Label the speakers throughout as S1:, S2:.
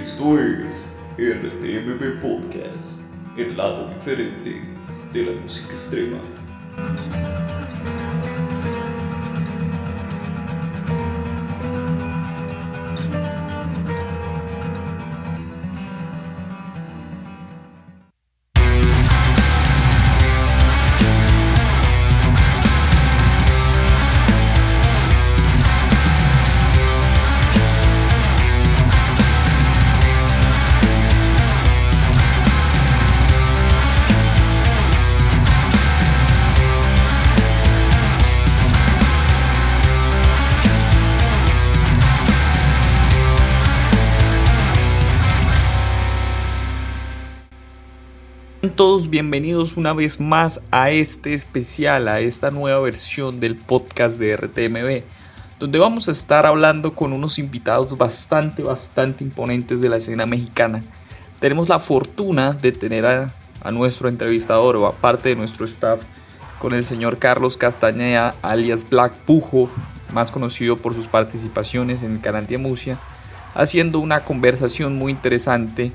S1: Esto es RTMB Podcast, el lado diferente de la música extrema.
S2: Bienvenidos una vez más a este especial, a esta nueva versión del podcast de RTMB, donde vamos a estar hablando con unos invitados bastante, bastante imponentes de la escena mexicana. Tenemos la fortuna de tener a, nuestro entrevistador o aparte de nuestro staff con el señor Carlos Castañeda, alias Black Pujo, más conocido por sus participaciones en Carantia Musia, haciendo una conversación muy interesante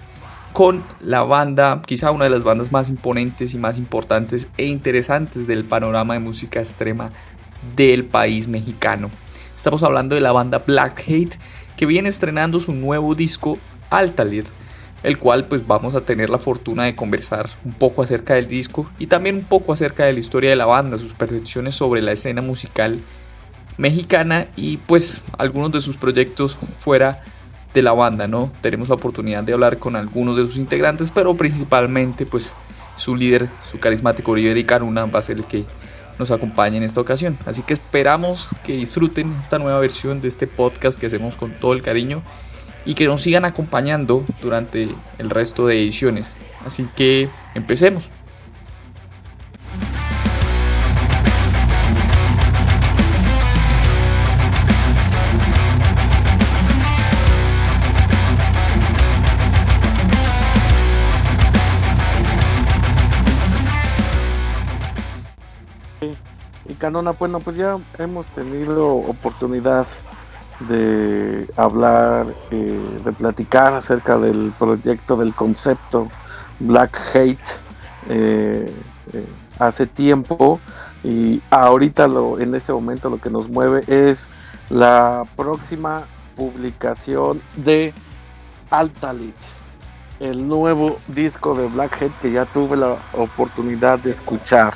S2: con la banda, quizá una de las bandas más imponentes y más importantes e interesantes del panorama de música extrema del país mexicano. Estamos hablando de la banda Black Hate que viene estrenando su nuevo disco Altalir, el cual pues vamos a tener la fortuna de conversar un poco acerca del disco y también un poco acerca de la historia de la banda, sus percepciones sobre la escena musical mexicana y pues algunos de sus proyectos fuera de la banda, ¿no? Tenemos la oportunidad de hablar con algunos de sus integrantes, pero principalmente pues su líder, su carismático Oliver Caruna va a ser el que nos acompañe en esta ocasión. Así que esperamos que disfruten esta nueva versión de este podcast que hacemos con todo el cariño y que nos sigan acompañando durante el resto de ediciones. Así que empecemos.
S3: Canona, bueno, pues ya hemos tenido oportunidad de hablar, eh, de platicar acerca del proyecto, del concepto Black Hate eh, eh, hace tiempo. Y ahorita lo, en este momento lo que nos mueve es la próxima publicación de Altalit, el nuevo disco de Black Hate que ya tuve la oportunidad de escuchar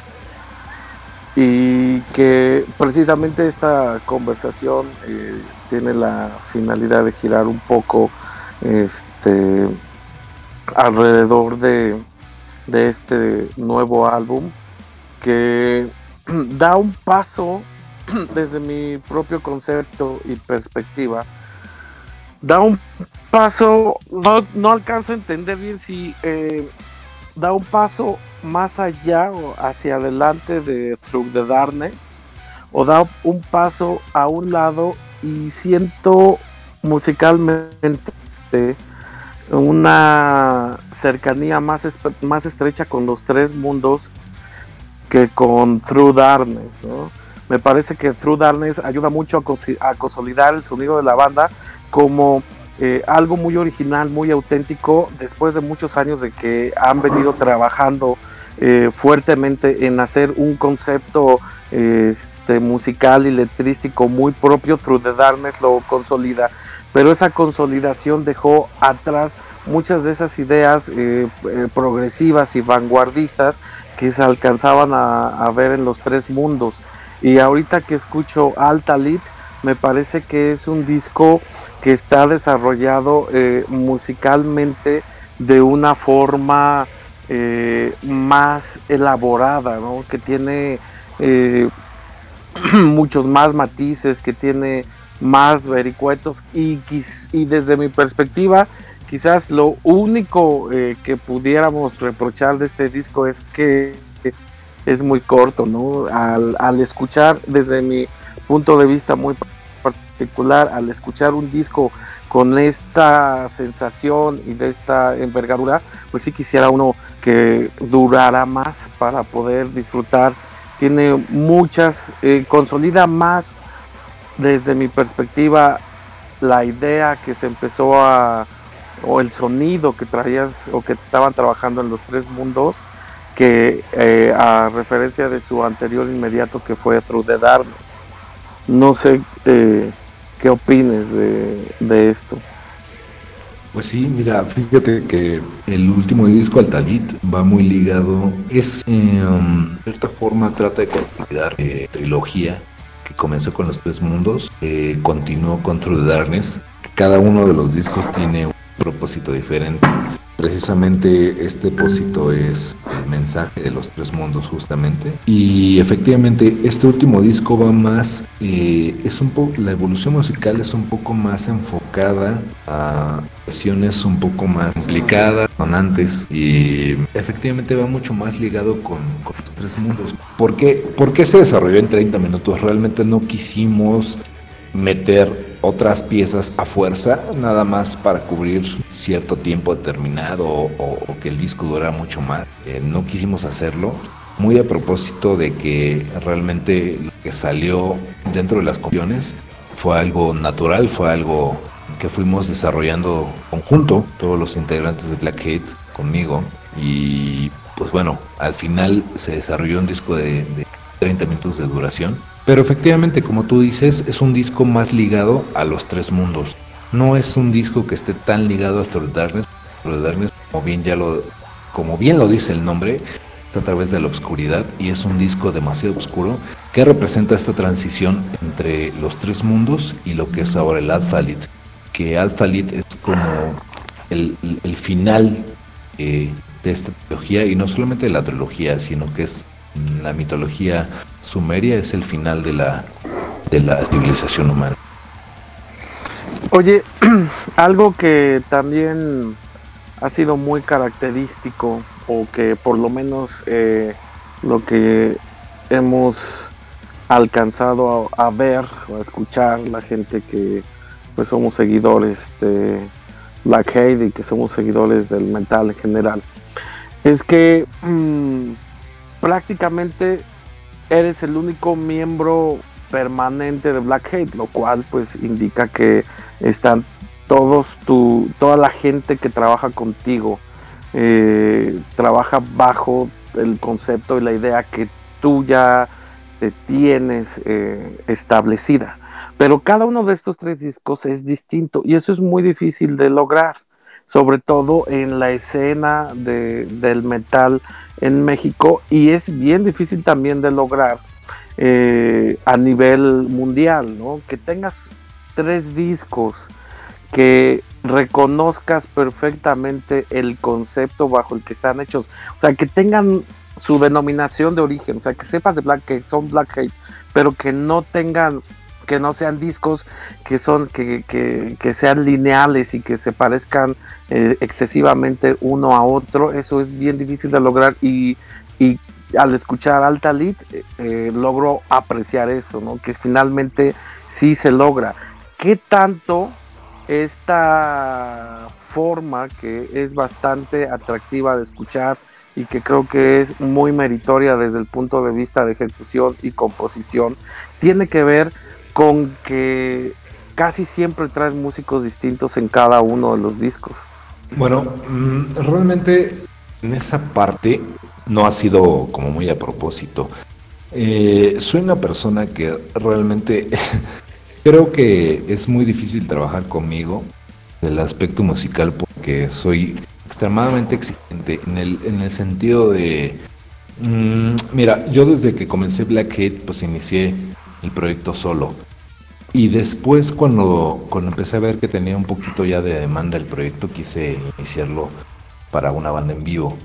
S3: y que precisamente esta conversación eh, tiene la finalidad de girar un poco este alrededor de, de este nuevo álbum que da un paso desde mi propio concepto y perspectiva. Da un paso no, no alcanzo a entender bien si eh, da un paso más allá o hacia adelante de Through the Darkness o da un paso a un lado y siento musicalmente una cercanía más, más estrecha con los tres mundos que con Through Darkness. Me parece que Through Darkness ayuda mucho a, a consolidar el sonido de la banda como eh, algo muy original, muy auténtico, después de muchos años de que han venido trabajando eh, fuertemente en hacer un concepto este, musical y letrístico muy propio, True the Darkness lo consolida, pero esa consolidación dejó atrás muchas de esas ideas eh, progresivas y vanguardistas que se alcanzaban a, a, ver en los tres mundos. Y ahorita que escucho Alta Lit, me parece que es un disco que está desarrollado eh, musicalmente de una forma eh, más elaborada, que tiene eh, muchos más matices, que tiene más vericuetos y, y desde mi perspectiva quizás lo único que pudiéramos reprochar de este disco es que es muy corto, ¿no? Al, al escuchar desde mi punto de vista muy al escuchar un disco con esta sensación y de esta envergadura, pues sí quisiera uno que durara más para poder disfrutar. Tiene muchas, eh, consolida más desde mi perspectiva la idea que se empezó a o el sonido que traías o que estaban trabajando en los tres mundos que eh, a referencia de su anterior inmediato que fue Through the. No sé eh, qué opines de, de, esto.
S4: Pues sí, mira, fíjate que el último disco Altalit va muy ligado, es em, de cierta forma trata de consolidar eh, trilogía que comenzó con los tres mundos, eh, continuó con the Darkness, cada uno de los discos tiene un propósito diferente Precisamente este propósito es el mensaje de los tres mundos justamente. Y efectivamente este último disco va más, eh, es un poco, la evolución musical es un poco más enfocada a versiones un poco más complicadas, sonantes y efectivamente va mucho más ligado con, los tres mundos. ¿Por ¿Por qué se desarrolló en 30 minutos? Realmente no quisimos meter otras piezas a fuerza, nada más para cubrir cierto tiempo determinado o, que el disco durara mucho más. Eh, no quisimos hacerlo. Muy a propósito de que realmente lo que salió dentro de las cuestiones fue algo natural, fue algo que fuimos desarrollando conjunto, todos los integrantes de Black conmigo. Y pues bueno, al final se desarrolló un disco de, de 30 minutos de duración pero efectivamente, como tú dices, es un disco más ligado a los tres mundos. No es un disco que esté tan ligado a Astro Darkness. Darkness, como bien ya lo, como bien lo dice el nombre, está a través de la oscuridad y es un disco demasiado oscuro que representa esta transición entre los tres mundos y lo que es ahora el Alphalit. Que Alphalit es como el, final eh, de esta trilogía y no solamente de la trilogía, sino que es la mitología Sumeria es el final de la, de la civilización humana.
S3: Oye, algo que también ha sido muy característico, o que por lo menos eh, lo que hemos alcanzado a, ver o a escuchar la gente que pues somos seguidores de Black Hate y que somos seguidores del metal en general, es que mm, prácticamente eres el único miembro permanente de Black Hate, lo cual pues indica que están todos tu, toda la gente que trabaja contigo eh, trabaja bajo el concepto y la idea que tú ya tienes eh, establecida. Pero cada uno de estos tres discos es distinto y eso es muy difícil de lograr, sobre todo en la escena del metal en México y es bien difícil también de lograr eh, a nivel mundial, ¿no? Que tengas tres discos que reconozcas perfectamente el concepto bajo el que están hechos, o sea, que tengan su denominación de origen, o sea, que sepas de Black que son Black Hate, pero que no tengan que no sean discos que son que, que, sean lineales y que se parezcan eh, excesivamente uno a otro eso es bien difícil de lograr y, y al escuchar Alta Lead eh, eh, logro apreciar eso no que finalmente sí se logra. Qué tanto esta forma que es bastante atractiva de escuchar y que creo que es muy meritoria desde el punto de vista de ejecución y composición, tiene que ver con que casi siempre traes músicos distintos en cada uno de los discos.
S4: Bueno, mm, realmente en esa parte no ha sido como muy a propósito. Eh, soy una persona que realmente creo que es muy difícil trabajar conmigo en el aspecto musical porque soy extremadamente exigente en el, en el sentido de... Mm, mira, yo desde que comencé Black pues inicié el proyecto solo. Y después cuando, cuando empecé a ver que tenía un poquito ya de demanda el proyecto, quise iniciarlo para una banda en vivo.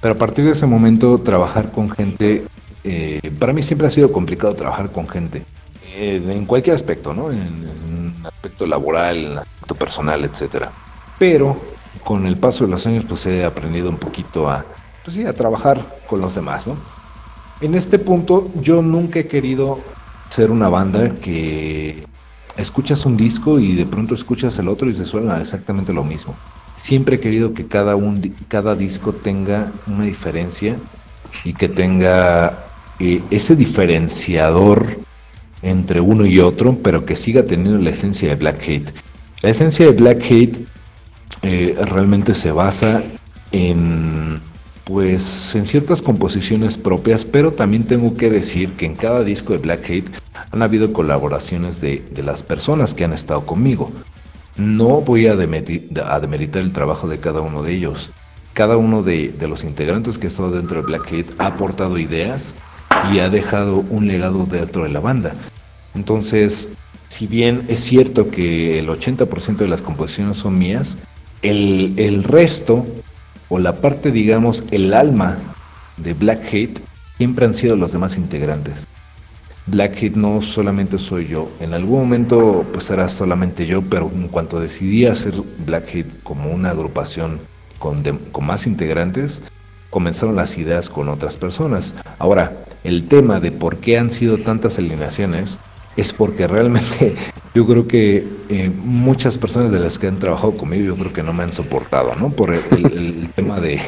S4: Pero a partir de ese momento trabajar con gente, eh, para mí siempre ha sido complicado trabajar con gente, eh, en cualquier aspecto, ¿no? En, en, aspecto laboral, en aspecto personal, etc. Pero con el paso de los años pues he aprendido un poquito a, pues sí, a trabajar con los demás, ¿no? En este punto yo nunca he querido ser una banda que escuchas un disco y de pronto escuchas el otro y se suena exactamente lo mismo. Siempre he querido que cada, un, cada disco tenga una diferencia y que tenga eh, ese diferenciador entre uno y otro, pero que siga teniendo la esencia de Black Hate. La esencia de Black Hate eh, realmente se basa en pues en ciertas composiciones propias, pero también tengo que decir que en cada disco de Black Hate han habido colaboraciones de, las personas que han estado conmigo. No voy a, demeritar el trabajo de cada uno de ellos. Cada uno de, los integrantes que ha estado dentro de Black Hate ha aportado ideas y ha dejado un legado dentro de la banda. Entonces, si bien es cierto que el 80% de las composiciones son mías, el, el resto o la parte, digamos, el alma de Black Hate siempre han sido los demás integrantes. Black Hate no solamente soy yo, en algún momento pues era solamente yo, pero en cuanto decidí hacer Black Hate como una agrupación con, con más integrantes, comenzaron las ideas con otras personas. Ahora, el tema de por qué han sido tantas alineaciones es porque realmente yo creo que eh, muchas personas de las que han trabajado conmigo yo creo que no me han soportado, ¿no? Por el, tema de,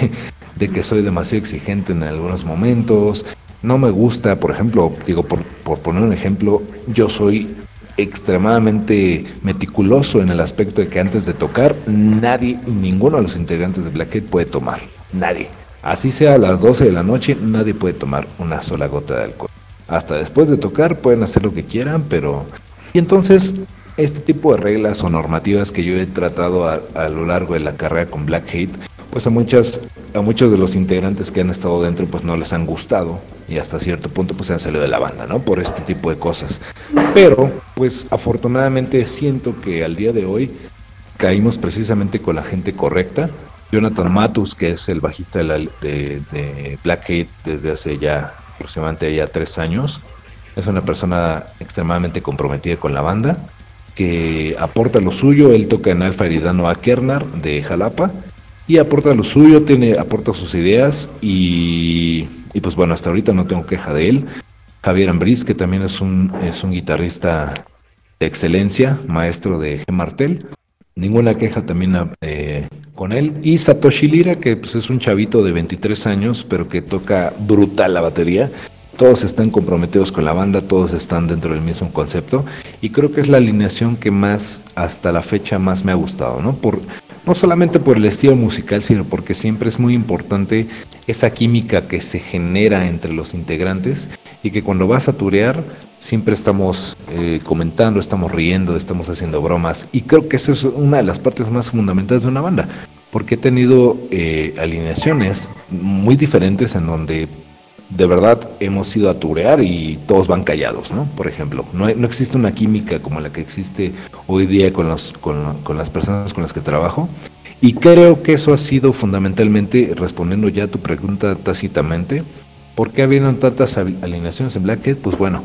S4: que soy demasiado exigente en algunos momentos. No me gusta, por ejemplo, digo, por, por poner un ejemplo, yo soy extremadamente meticuloso en el aspecto de que antes de tocar, nadie, ninguno de los integrantes de Blackhead puede tomar. Nadie. Así sea a las 12 de la noche, nadie puede tomar una sola gota de alcohol hasta después de tocar pueden hacer lo que quieran, pero... Y entonces, este tipo de reglas o normativas que yo he tratado a, lo largo de la carrera con Black Hate, pues a muchas a muchos de los integrantes que han estado dentro pues no les han gustado y hasta cierto punto pues se han salido de la banda, ¿no? Por este tipo de cosas. Pero pues afortunadamente siento que al día de hoy caímos precisamente con la gente correcta. Jonathan Matus, que es el bajista de, de Black Hate desde hace ya aproximadamente ya tres años. Es una persona extremadamente comprometida con la banda, que aporta lo suyo. Él toca en Alfa Eridano a Kernar de Jalapa y aporta lo suyo, tiene, aporta sus ideas y, pues bueno, hasta ahorita no tengo queja de él. Javier Ambriz, que también es un, es un guitarrista de excelencia, maestro de G. Martel. Ninguna queja también eh, con él. Y Satoshi Lira, que pues, es un chavito de 23 años, pero que toca brutal la batería. Todos están comprometidos con la banda, todos están dentro del mismo concepto. Y creo que es la alineación que más, hasta la fecha, más me ha gustado, ¿no? Por, no solamente por el estilo musical, sino porque siempre es muy importante esa química que se genera entre los integrantes y que cuando vas a turear siempre estamos eh, comentando, estamos riendo, estamos haciendo bromas y creo que esa es una de las partes más fundamentales de una banda, porque he tenido eh, alineaciones muy diferentes en donde de verdad hemos ido a turear y todos van callados, ¿no? Por ejemplo, no, existe una química como la que existe hoy día con, los, con las personas con las que trabajo. Y creo que eso ha sido fundamentalmente, respondiendo ya a tu pregunta tácitamente, ¿por qué habían tantas alineaciones en Blackhead? Pues bueno,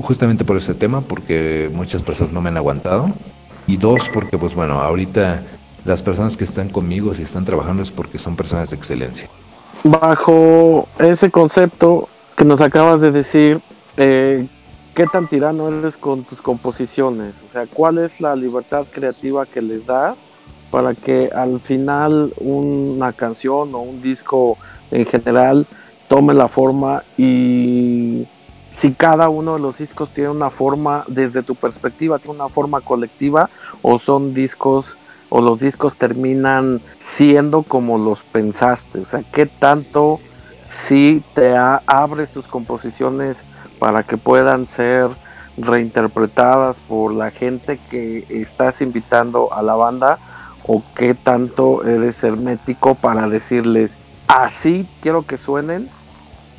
S4: justamente por ese tema, porque muchas personas no me han aguantado. Y dos, porque pues bueno, ahorita las personas que están conmigo, si están trabajando, es porque son personas de excelencia.
S3: Bajo ese concepto que nos acabas de decir, eh, ¿qué tan tirano eres con tus composiciones? O sea, ¿cuál es la libertad creativa que les das para que al final una canción o un disco en general tome la forma y si cada uno de los discos tiene una forma, desde tu perspectiva, tiene una forma colectiva o son discos o los discos terminan siendo como los pensaste. O sea, ¿qué tanto si te abres tus composiciones para que puedan ser reinterpretadas por la gente que estás invitando a la banda? ¿O qué tanto eres hermético para decirles, así quiero que suenen?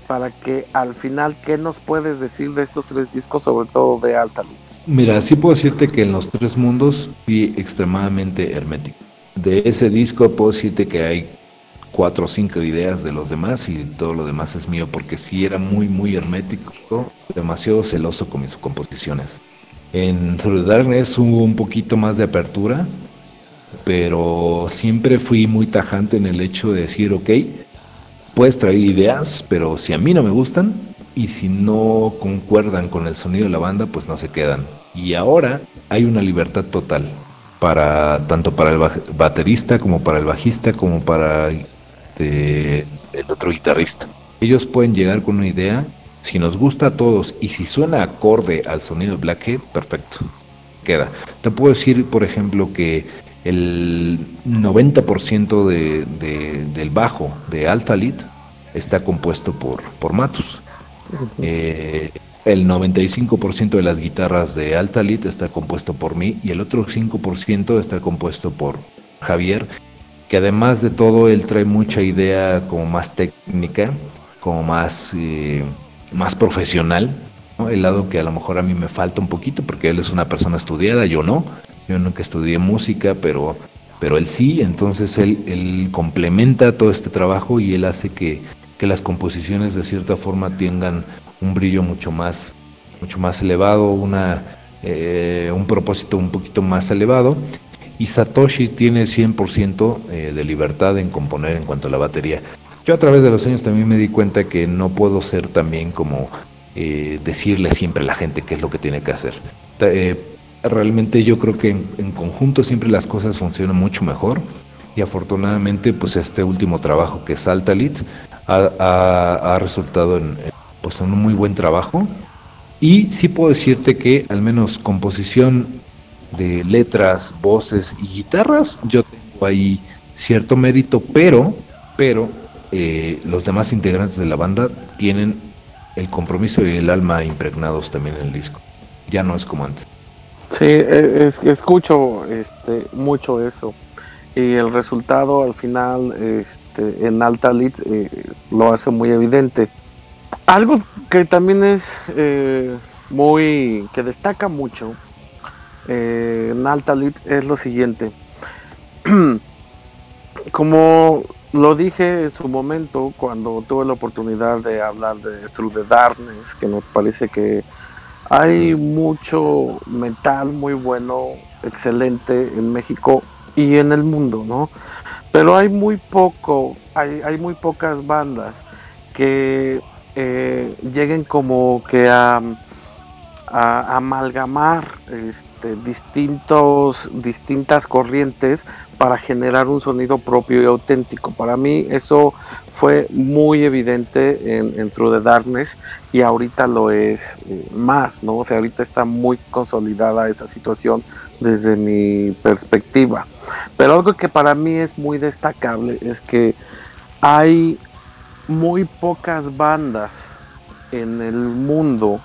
S3: Para que al final, ¿qué nos puedes decir de estos tres discos, sobre todo de Alta
S4: Mira, sí puedo decirte que en los tres mundos fui extremadamente hermético. De ese disco puedo decirte que hay cuatro o cinco ideas de los demás y todo lo demás es mío porque sí era muy, muy hermético, demasiado celoso con mis composiciones. En Through Darkness hubo un poquito más de apertura, pero siempre fui muy tajante en el hecho de decir, ok, puedes traer ideas, pero si a mí no me gustan y si no concuerdan con el sonido de la banda, pues no se quedan. Y ahora hay una libertad total para tanto para el baterista como para el bajista como para este, el otro guitarrista. Ellos pueden llegar con una idea, si nos gusta a todos y si suena acorde al sonido de Blackhead, perfecto, queda. Te puedo decir, por ejemplo, que el 90% de, del bajo de Altalit está compuesto por, por Matus. Eh, el 95% de las guitarras de Altalit está compuesto por mí y el otro 5% está compuesto por Javier, que además de todo él trae mucha idea como más técnica, como más, eh, más profesional, el lado que a lo mejor a mí me falta un poquito porque él es una persona estudiada, yo no, yo nunca estudié música, pero, pero él sí, entonces él, complementa todo este trabajo y él hace que, que las composiciones de cierta forma tengan un brillo mucho más, mucho más elevado, una, eh, un propósito un poquito más elevado. Y Satoshi tiene 100% eh, de libertad en componer en cuanto a la batería. Yo a través de los años también me di cuenta que no puedo ser también como eh, decirle siempre a la gente qué es lo que tiene que hacer. Realmente yo creo que en, conjunto siempre las cosas funcionan mucho mejor y afortunadamente pues este último trabajo que es Altalit ha, ha resultado en, pues un muy buen trabajo. Y sí puedo decirte que al menos composición de letras, voces y guitarras, yo tengo ahí cierto mérito, pero, pero eh, los demás integrantes de la banda tienen el compromiso y el alma impregnados también en el disco. Ya no es como antes.
S3: Sí, e, escucho este, mucho eso. Y el resultado al final este, en Alta Lead eh, lo hace muy evidente. Algo que también es eh, muy, que destaca mucho eh, en Alta es lo siguiente. Como lo dije en su momento cuando tuve la oportunidad de hablar de Through the Darkness, que nos parece que hay mucho metal muy bueno, excelente en México y en el mundo, ¿no? Pero hay muy poco, hay, hay muy pocas bandas que eh, lleguen como que a, amalgamar este, distintos, distintas corrientes para generar un sonido propio y auténtico. Para mí eso fue muy evidente en, True the Darkness y ahorita lo es eh, más, ¿no? O sea, ahorita está muy consolidada esa situación desde mi perspectiva. Pero algo que para mí es muy destacable es que hay muy pocas bandas en el mundo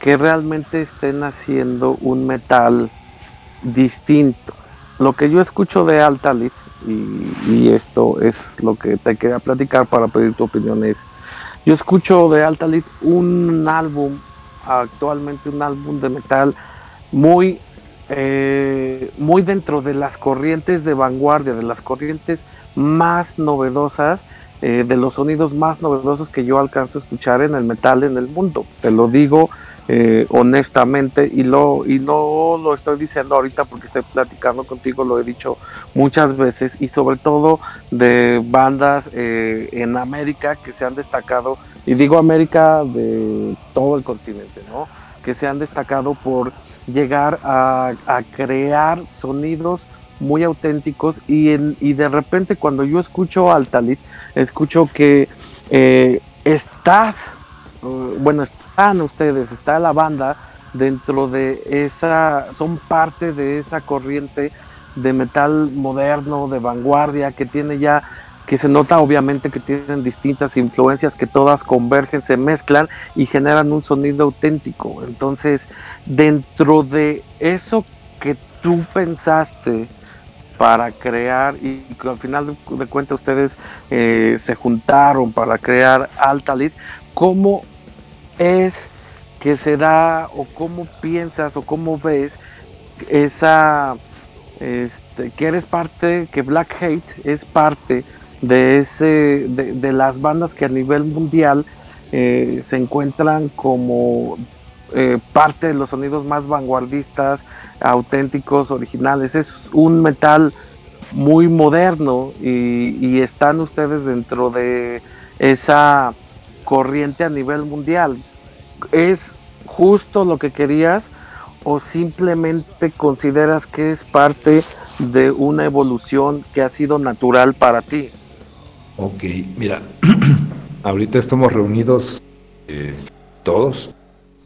S3: que realmente estén haciendo un metal distinto. Lo que yo escucho de Altalit, y, y esto es lo que te quería platicar para pedir tu opinión, es, yo escucho de Altalit un álbum, actualmente un álbum de metal muy, eh, muy dentro de las corrientes de vanguardia, de las corrientes más novedosas eh, de los sonidos más novedosos que yo alcanzo a escuchar en el metal en el mundo. Te lo digo eh, honestamente y, lo, y no lo estoy diciendo ahorita porque estoy platicando contigo, lo he dicho muchas veces y sobre todo de bandas eh, en América que se han destacado, y digo América de todo el continente, ¿no? que se han destacado por llegar a, crear sonidos muy auténticos y, de repente cuando yo escucho Altalit, escucho que eh, estás, bueno, están ustedes, está la banda dentro de esa, son parte de esa corriente de metal moderno, de vanguardia, que tiene ya, que se nota obviamente que tienen distintas influencias que todas convergen, se mezclan y generan un sonido auténtico. Entonces, dentro de eso que tú pensaste, para crear y, al final de, cuentas ustedes eh, se juntaron para crear Altalit, ¿cómo es que se da o cómo piensas o cómo ves esa, este, que eres parte, que Black Hate es parte de, ese, de, las bandas que a nivel mundial eh, se encuentran como eh, parte de los sonidos más vanguardistas, auténticos, originales. Es un metal muy moderno y, están ustedes dentro de esa corriente a nivel mundial. ¿Es justo lo que querías o simplemente consideras que es parte de una evolución que ha sido natural para ti?
S4: Ok, mira, ahorita estamos reunidos eh, todos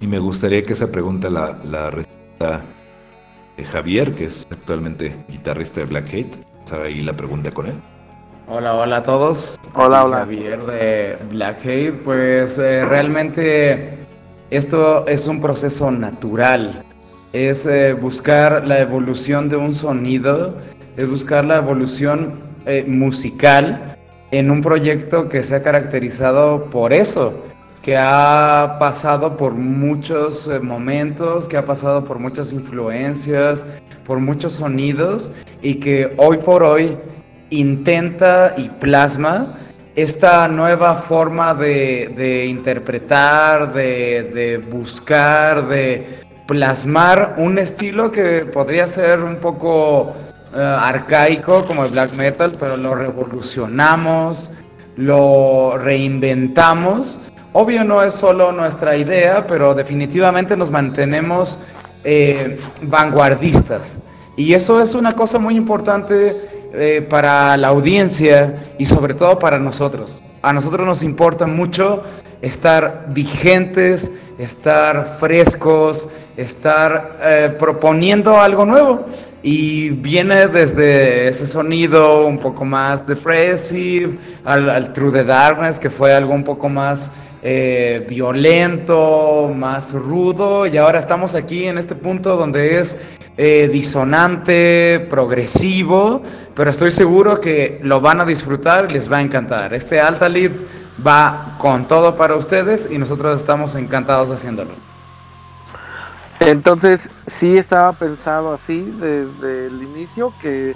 S4: y me gustaría que esa pregunta la, la Javier, que es actualmente guitarrista de Black Hate. Ahí la pregunta con él.
S5: Hola, hola a todos.
S3: Hola, hola.
S5: Javier de Black Hate. Pues eh, realmente esto es un proceso natural. Es eh, buscar la evolución de un sonido, es buscar la evolución eh, musical en un proyecto que se ha caracterizado por eso, que ha pasado por muchos momentos, que ha pasado por muchas influencias, por muchos sonidos y que hoy por hoy intenta y plasma esta nueva forma de, interpretar, de, de, buscar, de plasmar un estilo que podría ser un poco eh, arcaico como el black metal, pero lo revolucionamos, lo reinventamos. Obvio no es solo nuestra idea, pero definitivamente nos mantenemos eh, vanguardistas. Y eso es una cosa muy importante eh, para la audiencia y sobre todo para nosotros. A nosotros nos importa mucho estar vigentes, estar frescos, estar proponiendo algo nuevo. Y viene desde ese sonido un poco más depressive, al, True the Darkness, que fue algo un poco más eh, violento, más rudo, y ahora estamos aquí en este punto donde es eh, disonante, progresivo, pero estoy seguro que lo van a disfrutar les va a encantar. Este Alta Lead va con todo para ustedes y nosotros estamos encantados haciéndolo.
S3: Entonces, sí estaba pensado así desde el inicio, que,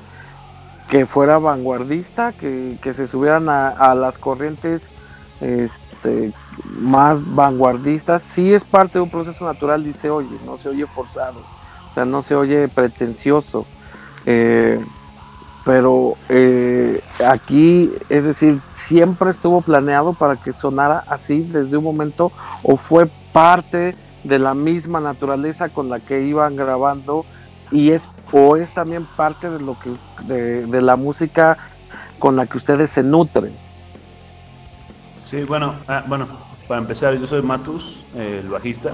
S3: que fuera vanguardista, que, se subieran a, las corrientes este, más vanguardistas. Sí es parte de un proceso natural, dice, oye, no se oye forzado, o sea, no se oye pretencioso. Eh, pero eh, aquí, es decir, siempre estuvo planeado para que sonara así desde un momento o fue parte de la misma naturaleza con la que iban grabando y es o es también parte de lo que de, la música con la que ustedes se nutren.
S6: Sí, bueno, ah, bueno, para empezar, yo soy Matus, el bajista.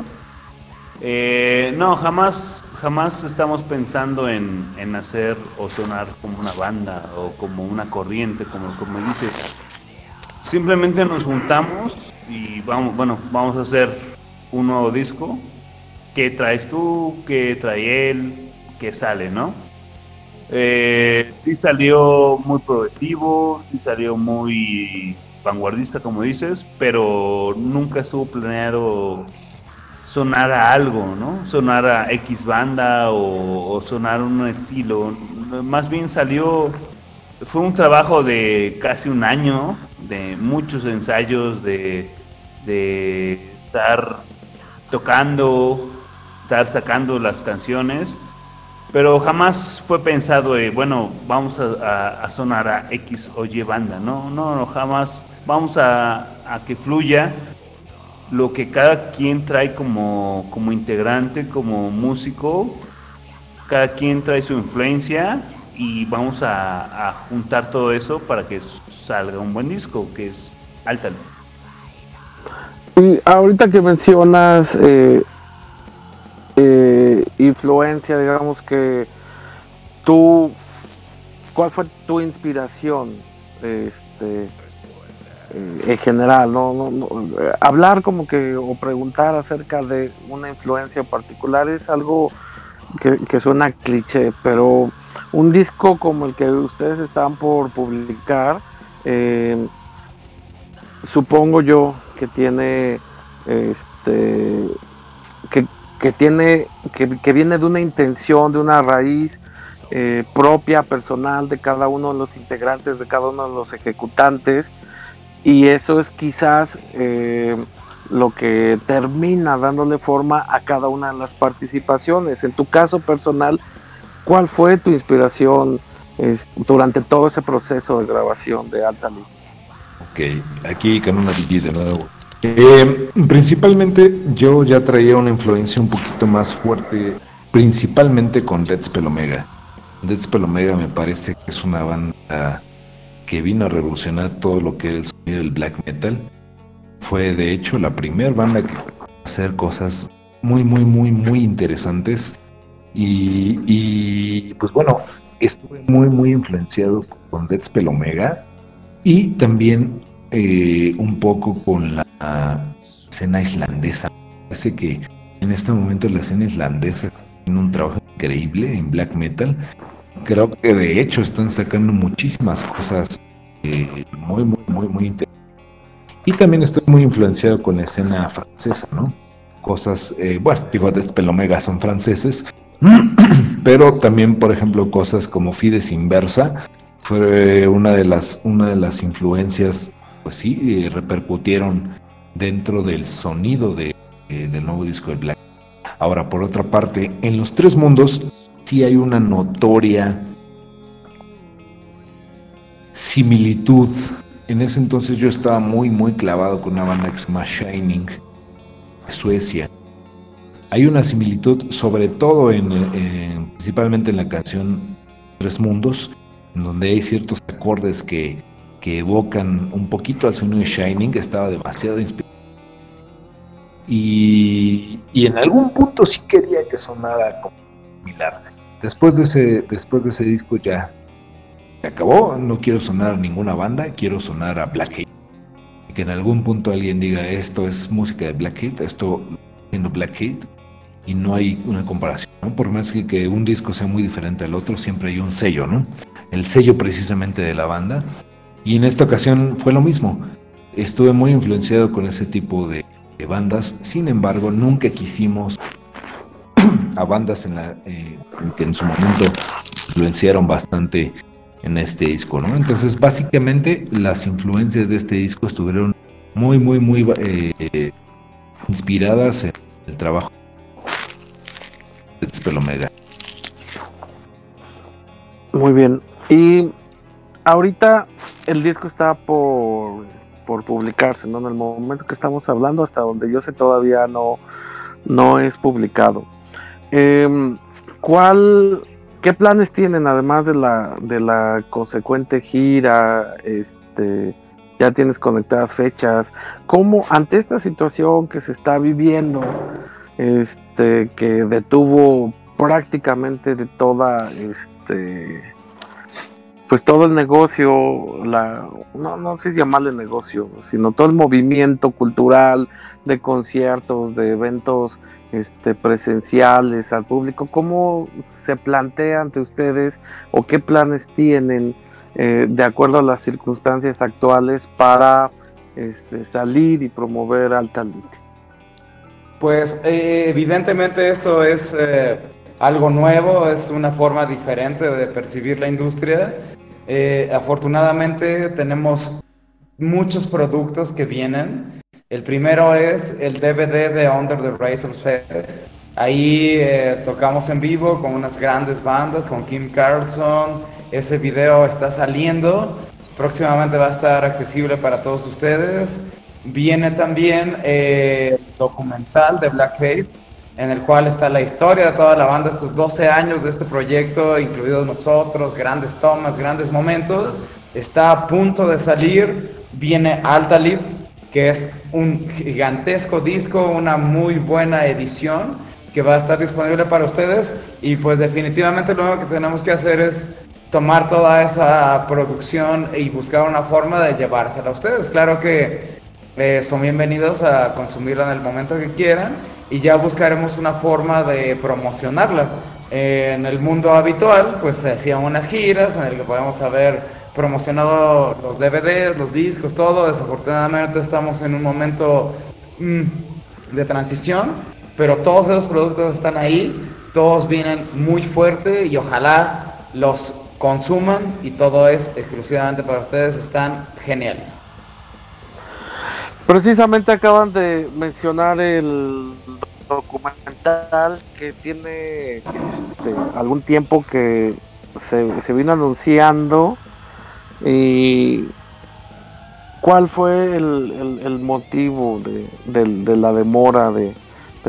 S6: Eh, no, jamás, jamás estamos pensando en, en, hacer o sonar como una banda o como una corriente, como, como dices. Simplemente nos juntamos y vamos, bueno, vamos a hacer un nuevo disco. ¿Qué traes tú? ¿Qué trae él? ¿Qué sale, no? Eh, sí salió muy progresivo, sí salió muy vanguardista, como dices, pero nunca estuvo planeado sonar a algo, ¿no? Sonar a X banda o, sonar un estilo. Más bien salió, fue un trabajo de casi un año, de muchos ensayos, de, de estar tocando, estar sacando las canciones, pero jamás fue pensado, bueno, vamos a, sonar a X o Y banda, no, no, no jamás. Vamos a, que fluya lo que cada quien trae como, como integrante, como músico, cada quien trae su influencia y vamos a, a juntar todo eso para que salga un buen disco, que es Altalo.
S3: Y ahorita que mencionas eh, eh, influencia, digamos que tú, ¿cuál fue tu inspiración este, eh, en general? ¿no? hablar como que o preguntar acerca de una influencia particular es algo que, suena cliché, pero un disco como el que ustedes están por publicar, supongo yo que tiene este que, tiene que, viene de una intención de una raíz eh, propia personal de cada uno de los integrantes de cada uno de los ejecutantes. Y eso es quizás eh, lo que termina dándole forma a cada una de las participaciones. En tu caso personal cuál fue tu inspiración durante todo ese proceso de grabación de Alta
S4: Ok, aquí con una de nuevo. Eh, principalmente yo ya traía una influencia un poquito más fuerte, principalmente con Dead Spell Omega. Dead Spell Omega me parece que es una banda que vino a revolucionar todo lo que era el sonido del black metal. Fue de hecho la primera banda que hacer cosas muy, muy, muy, muy interesantes Y, pues bueno, estuve muy, muy influenciado con Dead Spell Omega y también eh, un poco con la escena islandesa. Parece que en este momento la escena islandesa tiene un trabajo increíble en black metal. Creo que de hecho están sacando muchísimas cosas eh, muy, muy, muy, muy interesantes. Y también estoy muy influenciado con la escena francesa, ¿no? Cosas, eh, bueno, digo, de Omega son franceses, pero también, por ejemplo, cosas como Fides Inversa fue una de las, una de las influencias, pues sí, eh, repercutieron dentro del sonido de, eh, del nuevo disco de Black. Ahora, por otra parte, en los tres mundos sí hay una notoria similitud. En ese entonces yo estaba muy, muy clavado con una banda que se llama Shining, Suecia. Hay una similitud, sobre todo en, principalmente en la canción Tres Mundos, en donde hay ciertos acordes que, que evocan un poquito al sonido de Shining, estaba demasiado inspirado. Y, y, en algún punto sí quería que sonara como similar. Después de ese, después de ese disco ya se acabó, no quiero sonar a ninguna banda, quiero sonar a Black. Que en algún punto alguien diga esto es música de Black esto siendo Black y no hay una comparación, ¿no? Por más que, que, un disco sea muy diferente al otro, siempre hay un sello, ¿no? El sello precisamente de la banda. Y en esta ocasión fue lo mismo. Estuve muy influenciado con ese tipo de, bandas, sin embargo, nunca quisimos a bandas en la, eh, que en su momento influenciaron bastante en este disco, ¿no? Entonces, básicamente, las influencias de este disco estuvieron muy, muy, muy eh, inspiradas en el trabajo de Spelomega.
S3: Muy bien. Y ahorita el disco está por, por publicarse, ¿no? En el momento que estamos hablando, hasta donde yo sé, todavía no, no es publicado. Eh, ¿Cuál ¿Qué planes tienen además de la, de la consecuente gira? Este, ya tienes conectadas fechas. ¿Cómo ante esta situación que se está viviendo, este, que detuvo prácticamente de toda, este, pues todo el negocio, la, no, no sé si llamarle negocio, sino todo el movimiento cultural de conciertos, de eventos este, presenciales al público, ¿cómo se plantea ante ustedes o qué planes tienen eh, de acuerdo a las circunstancias actuales para este, salir y promover Altalit?
S5: Pues eh, evidentemente esto es eh, algo nuevo, es una forma diferente de percibir la industria. Afortunadamente tenemos muchos productos que vienen el primero es el DVD de Under the Razor's Fest. Ahí eh, tocamos en vivo con unas grandes bandas, con Kim Carlson. Ese video está saliendo. Próximamente va a estar accesible para todos ustedes. Viene también el eh, documental de Black Hate, en el cual está la historia de toda la banda, estos 12 años de este proyecto, incluidos nosotros, grandes tomas, grandes momentos. Está a punto de salir. Viene Alta Lift, que es un gigantesco disco, una muy buena edición que va a estar disponible para ustedes y pues definitivamente lo que tenemos que hacer es tomar toda esa producción y buscar una forma de llevársela a ustedes. Claro que eh, son bienvenidos a consumirla en el momento que quieran y ya buscaremos una forma de promocionarla. Eh, en el mundo habitual, pues se hacían unas giras en el que podemos saber promocionado los DVDs, los discos, todo. Desafortunadamente estamos en un momento mm, de transición, pero todos esos productos están ahí, todos vienen muy fuerte y ojalá los consuman y todo es exclusivamente para ustedes, están geniales.
S3: Precisamente acaban de mencionar el documental que tiene este, algún tiempo que se, se vino anunciando ¿Y cuál fue el, motivo de, la demora de,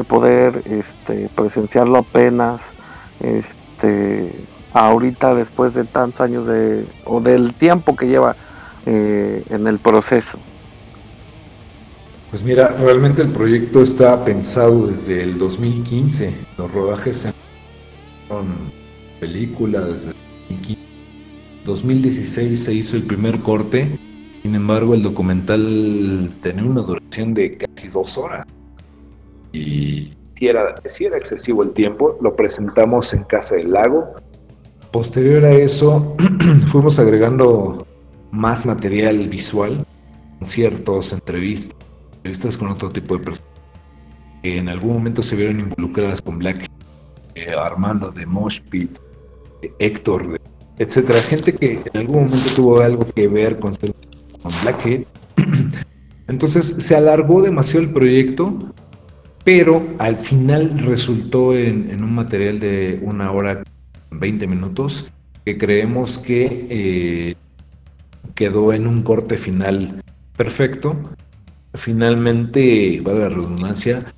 S3: poder este, presenciarlo apenas este, ahorita después de tantos años de, o del tiempo que lleva eh, en el proceso?
S4: Pues mira, realmente el proyecto está pensado desde el 2015. Los rodajes película desde 2016 se hizo el primer corte, sin embargo el documental tenía una duración de casi dos horas. Y si era, si era excesivo el tiempo, lo presentamos en Casa del Lago. Posterior a eso, fuimos agregando más material visual, conciertos, entrevistas, entrevistas con otro tipo de personas que en algún momento se vieron involucradas con Black, eh, Armando de Moshpit, Héctor de etcétera. Gente que en algún momento tuvo algo que ver con, con Blackhead. Entonces se alargó demasiado el proyecto, pero al final resultó en, un material de una hora 20 minutos que creemos que eh, quedó en un corte final perfecto. Finalmente, va a la redundancia,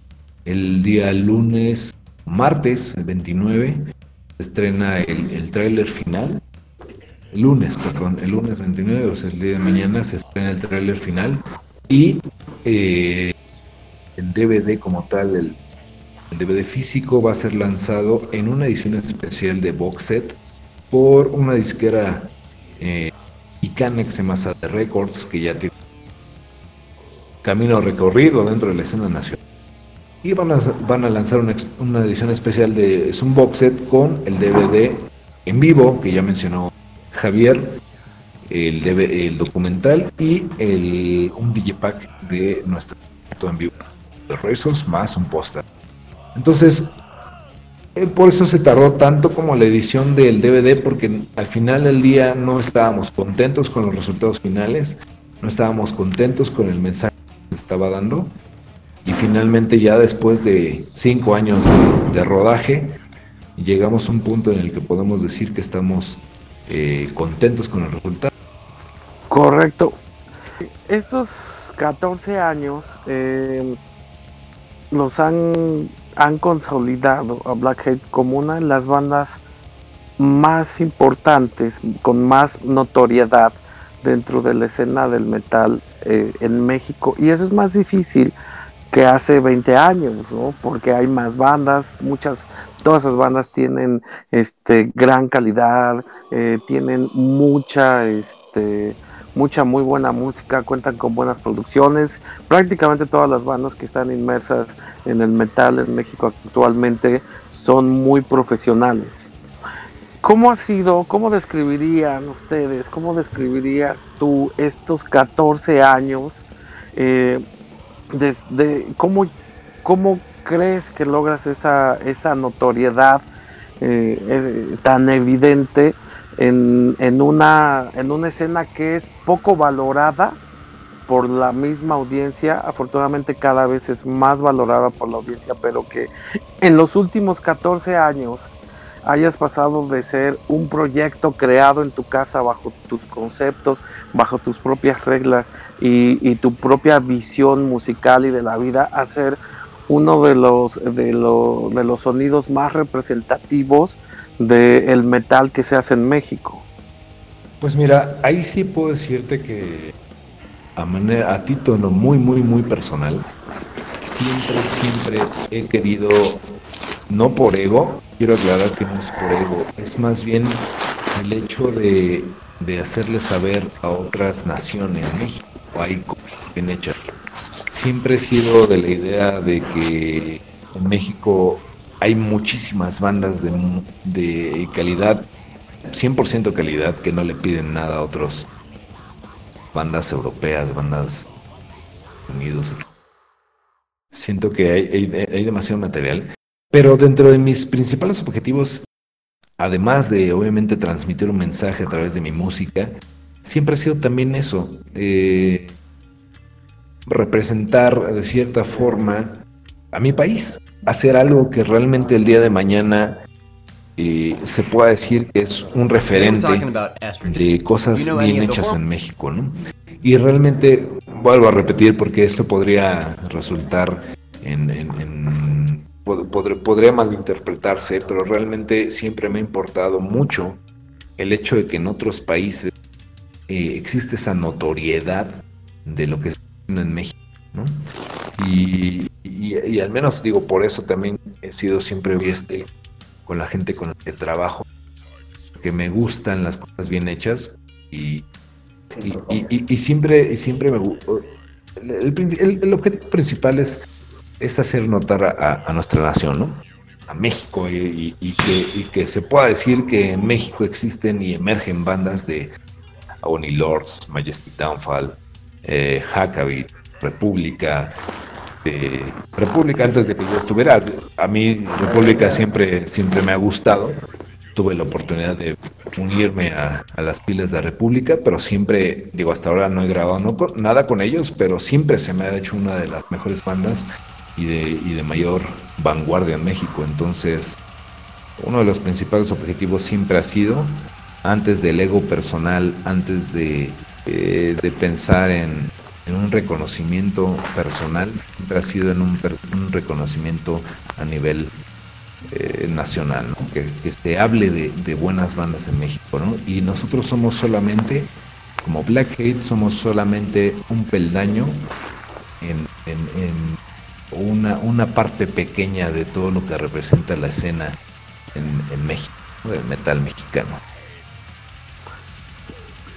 S4: el día lunes, martes, el 29, se estrena el, el tráiler final. El lunes, perdón, el lunes 29, o sea, el día de mañana se estrena el tráiler final y eh, el DVD como tal, el, DVD físico va a ser lanzado en una edición especial de box set por una disquera eh, Icanex de Records que ya tiene camino recorrido dentro de la escena nacional. Y van a, van a lanzar una, una edición especial de es un box set con el DVD en vivo que ya mencionó Javier, el, el documental y el, un digipack de nuestro en vivo de rezos más un póster. Entonces, eh, por eso se tardó tanto como la edición del DVD, porque al final del día no estábamos contentos con los resultados finales, no estábamos contentos con el mensaje estaba dando. Y finalmente ya después de cinco años de rodaje, llegamos a un punto en el que podemos decir que estamos eh, contentos con el resultado.
S3: Correcto. Estos 14 años eh, los han, han consolidado a Blackhead como una de las bandas más importantes, con más notoriedad dentro de la escena del metal eh, en México. Y eso es más difícil que hace 20 años, ¿no? Porque hay más bandas, muchas, todas esas bandas tienen este gran calidad, eh, tienen mucha, este, mucha muy buena música, cuentan con buenas producciones. Prácticamente todas las bandas que están inmersas en el metal en México actualmente son muy profesionales. ¿Cómo ha sido, cómo describirían ustedes, cómo describirías tú estos 14 años? Eh, desde cómo, cómo crees que logras esa, esa notoriedad eh, tan evidente en, en, una, en una escena que es poco valorada por la misma audiencia, afortunadamente cada vez es más valorada por la audiencia, pero que en los últimos 14 años hayas pasado de ser un proyecto creado en tu casa bajo tus conceptos, bajo tus propias reglas y, tu propia visión musical y de la vida a ser uno de los, de, los sonidos más representativos del metal que se hace en México.
S4: Pues mira, ahí sí puedo decirte que a manera a título muy muy muy personal siempre siempre he querido no por ego, quiero aclarar que no es por ego, es más bien el hecho de, hacerle saber a otras naciones, México hay bien hecha. Siempre he sido de la idea de que en México hay muchísimas bandas de, de calidad, 100% calidad, que no le piden nada a otros bandas europeas, bandas unidos. Siento que hay, hay demasiado material pero dentro de mis principales objetivos, además de obviamente transmitir un mensaje a través de mi música, siempre ha sido también eso, eh, representar de cierta forma a mi país, hacer algo que realmente el día de mañana eh, se pueda decir que es un referente de cosas bien hechas en México, ¿no? Y realmente, vuelvo a repetir porque esto podría resultar en podría malinterpretarse, pero realmente siempre me ha importado mucho el hecho de que en otros países eh, existe esa notoriedad de lo que está en México, ¿no? Y, y, al menos digo, por eso también he sido siempre este con la gente con la que trabajo, porque me gustan las cosas bien hechas y, y, siempre, y siempre me el, el, objetivo principal es, es hacer notar a, nuestra nación, ¿no? a México y, que, se pueda decir que en México existen y emergen bandas de Agony Lords, Majestic Downfall, eh, República, República antes de que yo estuviera. A mí República siempre, siempre me ha gustado. Tuve la oportunidad de unirme a, las pilas de República, pero siempre, digo, hasta ahora no he grabado nada con ellos, pero siempre se me ha hecho una de las mejores bandas y de, y de mayor vanguardia en México. Entonces, uno de los principales objetivos siempre ha sido, antes del ego personal, antes de, eh, de pensar en, en un reconocimiento personal, siempre ha sido en un, reconocimiento a nivel eh, nacional, que, se hable de, buenas bandas en México. ¿no? Y nosotros somos solamente, como Black Hate, somos solamente un peldaño en, una, una, parte pequeña de todo lo que representa la escena en, México, del metal mexicano.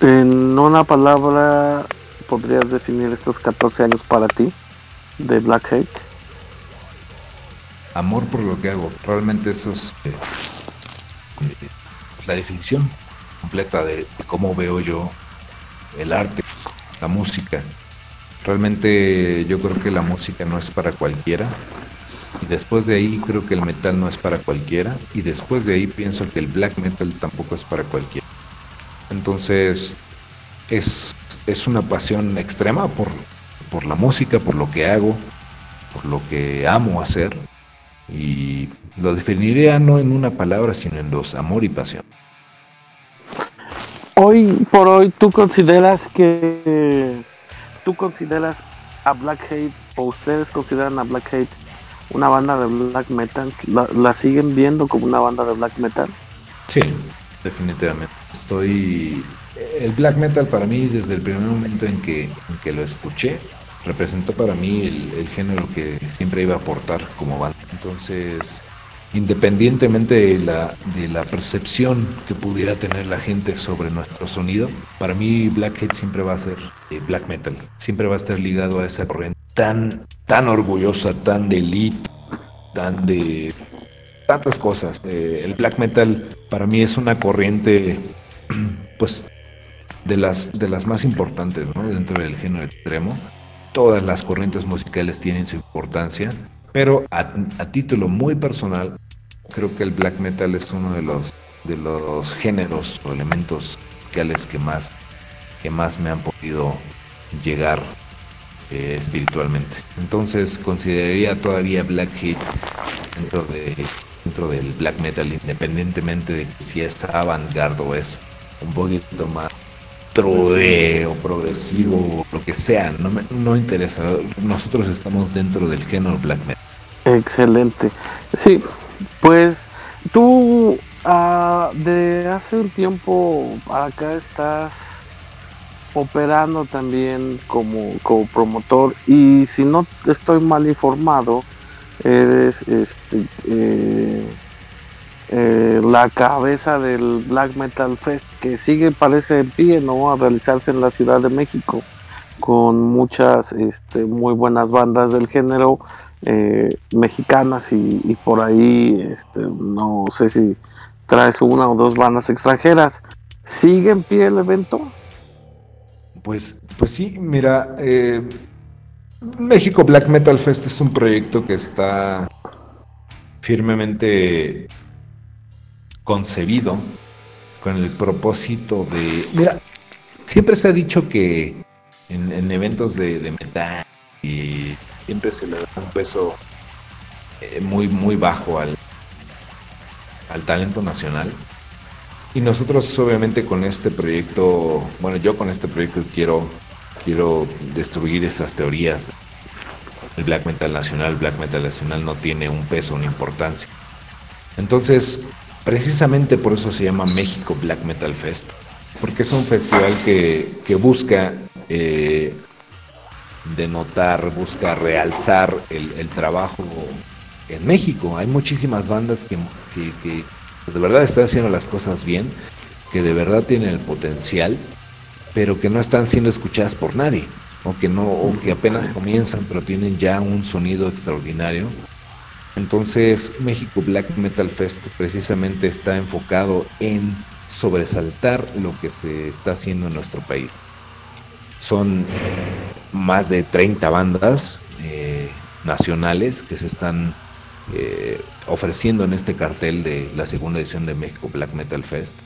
S3: En una palabra, podrías definir estos 14 años para ti de Black Hate?
S4: Amor por lo que hago. Realmente eso es eh, eh, la definición completa de, cómo veo yo el arte, la música. Realmente yo creo que la música no es para cualquiera. Y después de ahí creo que el metal no es para cualquiera. Y después de ahí pienso que el black metal tampoco es para cualquiera. Entonces es es una pasión extrema por, por la música, por lo que hago, por lo que amo hacer. Y lo definiría no en una palabra, sino en dos, amor y pasión.
S3: Hoy por hoy, ¿tú consideras que tú consideras a Black Hate o ustedes consideran a Black Hate una banda de black metal? ¿La, siguen viendo como una banda de black metal?
S4: Sí, definitivamente. Estoy el black metal para mí, desde el primer momento en que, que lo escuché, representó para mí el, género que siempre iba a aportar como banda. Entonces, independientemente de la, de la percepción que pudiera tener la gente sobre nuestro sonido, para mí Blackhead siempre va a ser eh, black metal, siempre va a estar ligado a esa corriente tan, tan orgullosa, tan de elite, tan de tantas cosas. Eh, el black metal para mí es una corriente, pues de las, de las más importantes dentro del género extremo. Todas las corrientes musicales tienen su importancia, pero a, título muy personal, creo que el black metal es uno de los, de los géneros o elementos musicales que más, que más me han podido llegar eh, espiritualmente. Entonces consideraría todavía Black Hit dentro, de, dentro del black metal, independientemente de si es avant-garde o es un poquito más o progresivo, lo que sea, no me no interesa. Nosotros estamos dentro del género black metal.
S3: Excelente. Sí, pues tú uh, de hace un tiempo acá estás operando también como, como promotor y si no estoy mal informado, eres este eh, eh, la cabeza del Black Metal Fest que sigue parece en pie no a realizarse en la Ciudad de México con muchas este, muy buenas bandas del género eh, mexicanas y, por ahí este, no sé si traes una o dos bandas extranjeras. Sigue en pie el evento
S4: pues pues sí mira eh, México Black Metal Fest es un proyecto que está firmemente concebido con el propósito de... Mira, siempre se ha dicho que en, eventos de, metal y siempre se le da un peso eh, muy, muy bajo al, al talento nacional. Y nosotros obviamente con este proyecto, bueno, yo con este proyecto quiero, quiero destruir esas teorías. El black metal nacional, black metal nacional no tiene un peso, una importancia. Entonces, Precisamente por eso se llama México Black Metal Fest, porque es un festival que, busca eh, denotar, busca realzar el, trabajo en México. Hay muchísimas bandas que, de verdad están haciendo las cosas bien que de verdad tienen el potencial, pero que no están siendo escuchadas por nadie, o que no, o que apenas comienzan, pero tienen ya un sonido extraordinario. Entonces, México Black Metal Fest precisamente está enfocado en sobresaltar lo que se está haciendo en nuestro país. Son más de 30 bandas eh, nacionales que se están eh, ofreciendo en este cartel de la segunda edición de México Black Metal Fest.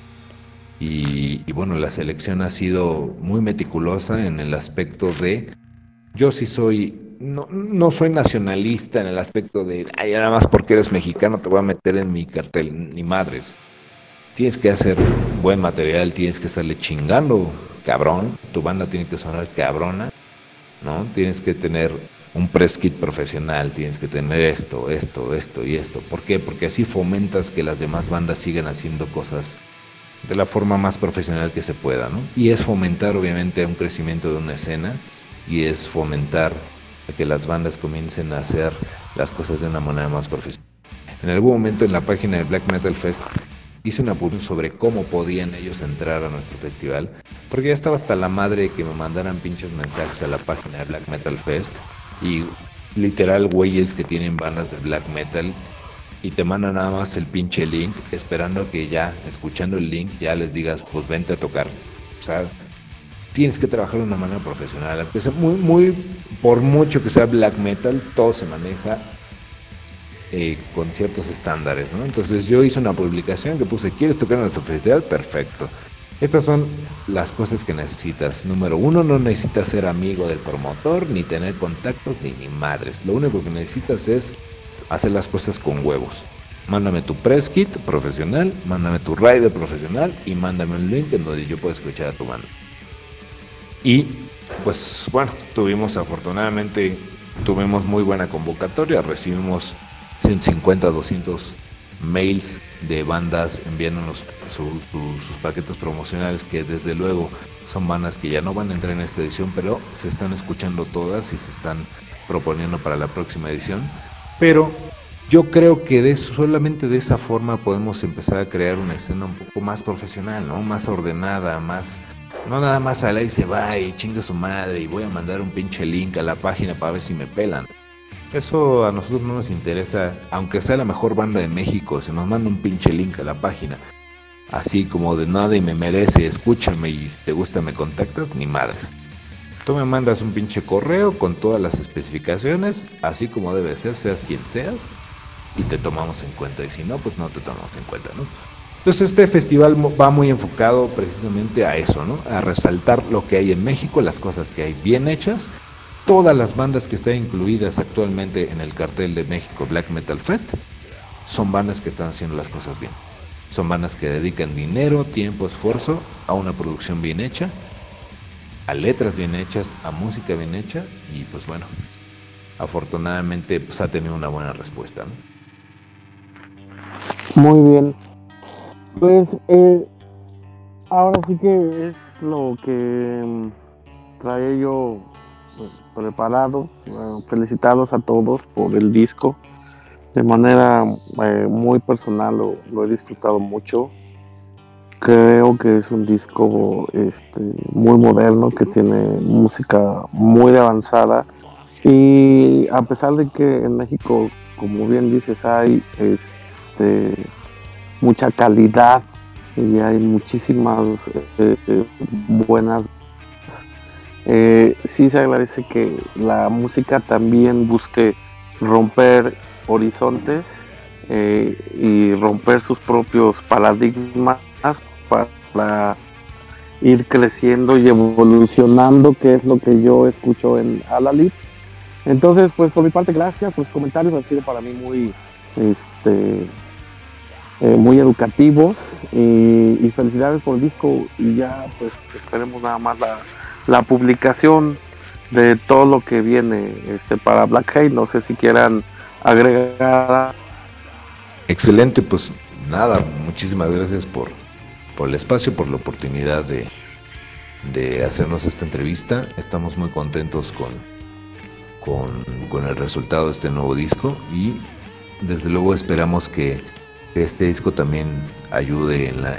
S4: Y, bueno, la selección ha sido muy meticulosa en el aspecto de, yo sí soy, no, no soy nacionalista en el aspecto de, ay, nada más porque eres mexicano te voy a meter en mi cartel, ni madres. Tienes que hacer buen material, tienes que estarle chingando, cabrón, tu banda tiene que sonar cabrona, ¿no? Tienes que tener un press kit profesional, tienes que tener esto, esto, esto y esto. ¿Por qué? Porque así fomentas que las demás bandas sigan haciendo cosas de la forma más profesional que se pueda, ¿no? Y es fomentar obviamente un crecimiento de una escena y es fomentar que las bandas comiencen a hacer las cosas de una manera más profesional. En algún momento en la página de Black Metal Fest hice una publicación sobre cómo podían ellos entrar a nuestro festival, porque ya estaba hasta la madre que me mandaran pinches mensajes a la página de Black Metal Fest y literal güeyes que tienen bandas de black metal y te mandan nada más el pinche link esperando que ya, escuchando el link, ya les digas, pues vente a tocar. O sea, tienes que trabajar de una manera profesional. muy, muy, por mucho que sea black metal, todo se maneja eh, con ciertos estándares, ¿no? Entonces yo hice una publicación que puse, ¿quieres tocar en nuestro festival? Perfecto. Estas son las cosas que necesitas. Número uno, no necesitas ser amigo del promotor, ni tener contactos, ni, ni madres. Lo único que necesitas es hacer las cosas con huevos. Mándame tu press kit profesional, mándame tu rider profesional y mándame un link en donde yo pueda escuchar a tu banda. Y pues bueno, tuvimos afortunadamente, tuvimos muy buena convocatoria, recibimos 150, 200 mails de bandas enviándonos sus paquetes promocionales que desde luego son bandas que ya no van a entrar en esta edición pero se están escuchando todas y se están proponiendo para la próxima edición pero yo creo que de solamente de esa forma podemos empezar a crear una escena un poco más profesional, ¿no? Más ordenada, más... No nada más a y se va y chinga su madre y voy a mandar un pinche link a la página para ver si me pelan. Eso a nosotros no nos interesa, aunque sea la mejor banda de México, si nos manda un pinche link a la página, así como de nada y me merece, escúchame y te gusta me contactas, ni madres. Tú me mandas un pinche correo con todas las especificaciones, así como debe ser, seas quien seas, y te tomamos en cuenta. Y si no, pues no te tomamos en cuenta, ¿no? Entonces este festival va muy enfocado precisamente a eso, ¿no? A resaltar lo que hay en México, las cosas que hay bien hechas. Todas las bandas que están incluidas actualmente en el cartel de México Black Metal Fest son bandas que están haciendo las cosas bien. Son bandas que dedican dinero, tiempo, esfuerzo a una producción bien hecha a letras bien hechas, a música bien hecha y pues bueno, afortunadamente pues ha tenido una buena respuesta.
S3: Muy bien. Pues eh, ahora sí que es lo que mm, traía yo pues, preparado. felicitarlos a todos por el disco. De manera eh, muy personal lo he disfrutado mucho creo que es un disco este, muy moderno que tiene música muy avanzada y a pesar de que en México como bien dices hay este, mucha calidad y hay muchísimas eh, eh, buenas eh, sí se agradece que la música también busque romper horizontes y romper sus propios paradigmas para ir creciendo y evolucionando, que es lo que yo escucho en Alalit. Entonces, pues por mi parte, gracias. Los comentarios han sido para mí muy, este, eh, muy educativos y, felicidades por el disco y ya pues esperemos nada más la, la publicación de todo lo que viene este, para Black Hay. No sé si quieran agregar.
S4: Excelente, pues nada, muchísimas gracias por, por el espacio, por la oportunidad de, de hacernos esta entrevista. Estamos muy contentos con, con, el resultado de este nuevo disco y desde luego esperamos que este disco también ayude en, la,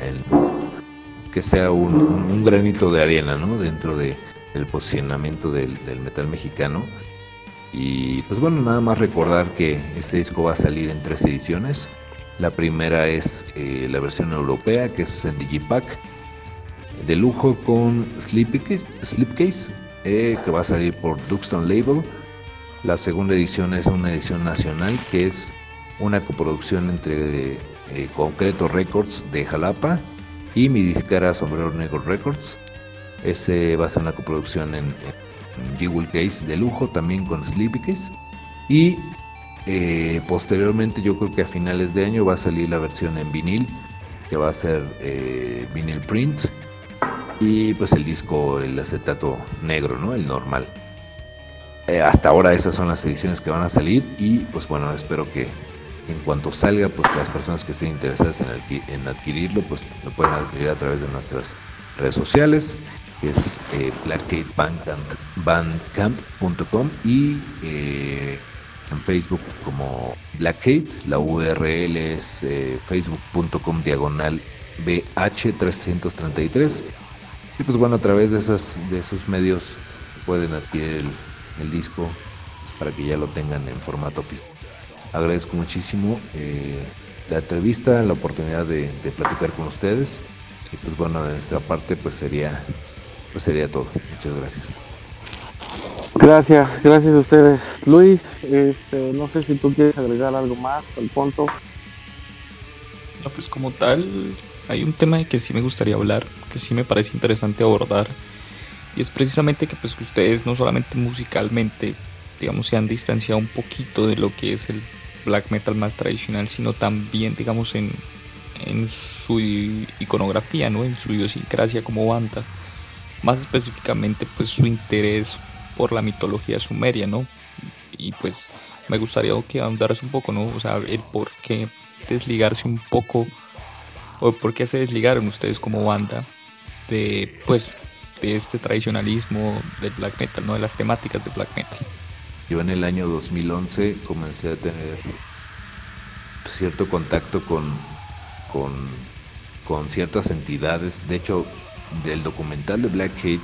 S4: que sea un, granito de arena, ¿no? Dentro de, del posicionamiento del, metal mexicano. Y pues bueno, nada más recordar que este disco va a salir en tres ediciones. La primera es eh, la versión europea, que es en Digipack, de lujo con Slipcase, eh, que va a salir por Duxton Label. La segunda edición es una edición nacional, que es una coproducción entre eh, Concreto Records de Jalapa y mi discara Sombrero Negro Records. Ese va a ser una coproducción en, en Case de lujo, también con Sleepy Case. Y eh, posteriormente, yo creo que a finales de año va a salir la versión en vinil, que va a ser eh, vinil print. Y pues el disco, el acetato negro, ¿no? El normal. Eh, hasta ahora esas son las ediciones que van a salir y pues bueno, espero que en cuanto salga, pues las personas que estén interesadas en, adquirirlo, pues lo pueden adquirir a través de nuestras redes sociales, que es eh, y eh, en Facebook como Blackgate, la URL es eh, facebook.com diagonal BH333 y pues bueno, a través de, esas, de esos medios pueden adquirir el, disco pues, para que ya lo tengan en formato físico agradezco muchísimo eh, la entrevista, la oportunidad de, platicar con ustedes. Y pues bueno, de nuestra parte pues sería, pues sería todo. Muchas gracias.
S3: Gracias, gracias a ustedes. Luis, este, no sé si tú quieres agregar algo más, Alfonso.
S2: No, pues como tal, hay un tema de que sí me gustaría hablar, que sí me parece interesante abordar. Y es precisamente que pues ustedes no solamente musicalmente, digamos, se han distanciado un poquito de lo que es el black metal más tradicional, sino también, digamos, en, en su iconografía, ¿no? En su idiosincrasia como banda. Más específicamente, pues su interés por la mitología sumeria, ¿no? Y pues me gustaría que ahondaras un poco, ¿no? O sea, el por qué desligarse un poco, o por qué se desligaron ustedes como banda de, pues, de este tradicionalismo del black metal, ¿no? De las temáticas de black metal.
S4: Yo en el año 2011 comencé a tener cierto contacto con, con, ciertas entidades. De hecho, del documental de Black Hate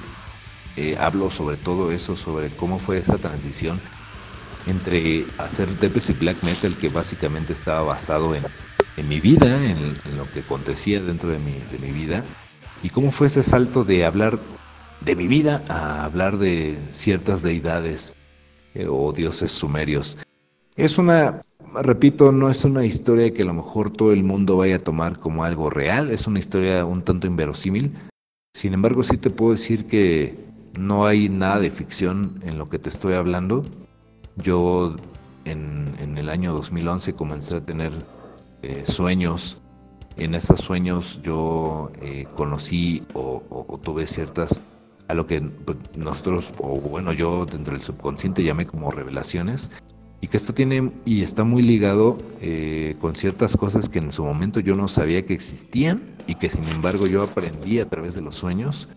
S4: eh, hablo sobre todo eso, sobre cómo fue esa transición entre hacer Depress y Black Metal, que básicamente estaba basado en, mi vida, en, lo que acontecía dentro de mi vida, y cómo fue ese salto de hablar de mi vida a hablar de ciertas deidades o dioses sumerios. Es una, repito, no es una historia que a lo mejor todo el mundo vaya a tomar como algo real, es una historia un tanto inverosímil. Sin embargo, sí te puedo decir que no hay nada de ficción en lo que te estoy hablando. Yo en, el año 2011 comencé a tener eh, sueños. En esos sueños yo eh, conocí o tuve ciertas a lo que pues, nosotros, o bueno, yo dentro del subconsciente llamé como revelaciones, y que esto tiene y está muy ligado eh, con ciertas cosas que en su momento yo no sabía que existían y que sin embargo yo aprendí a través de los sueños.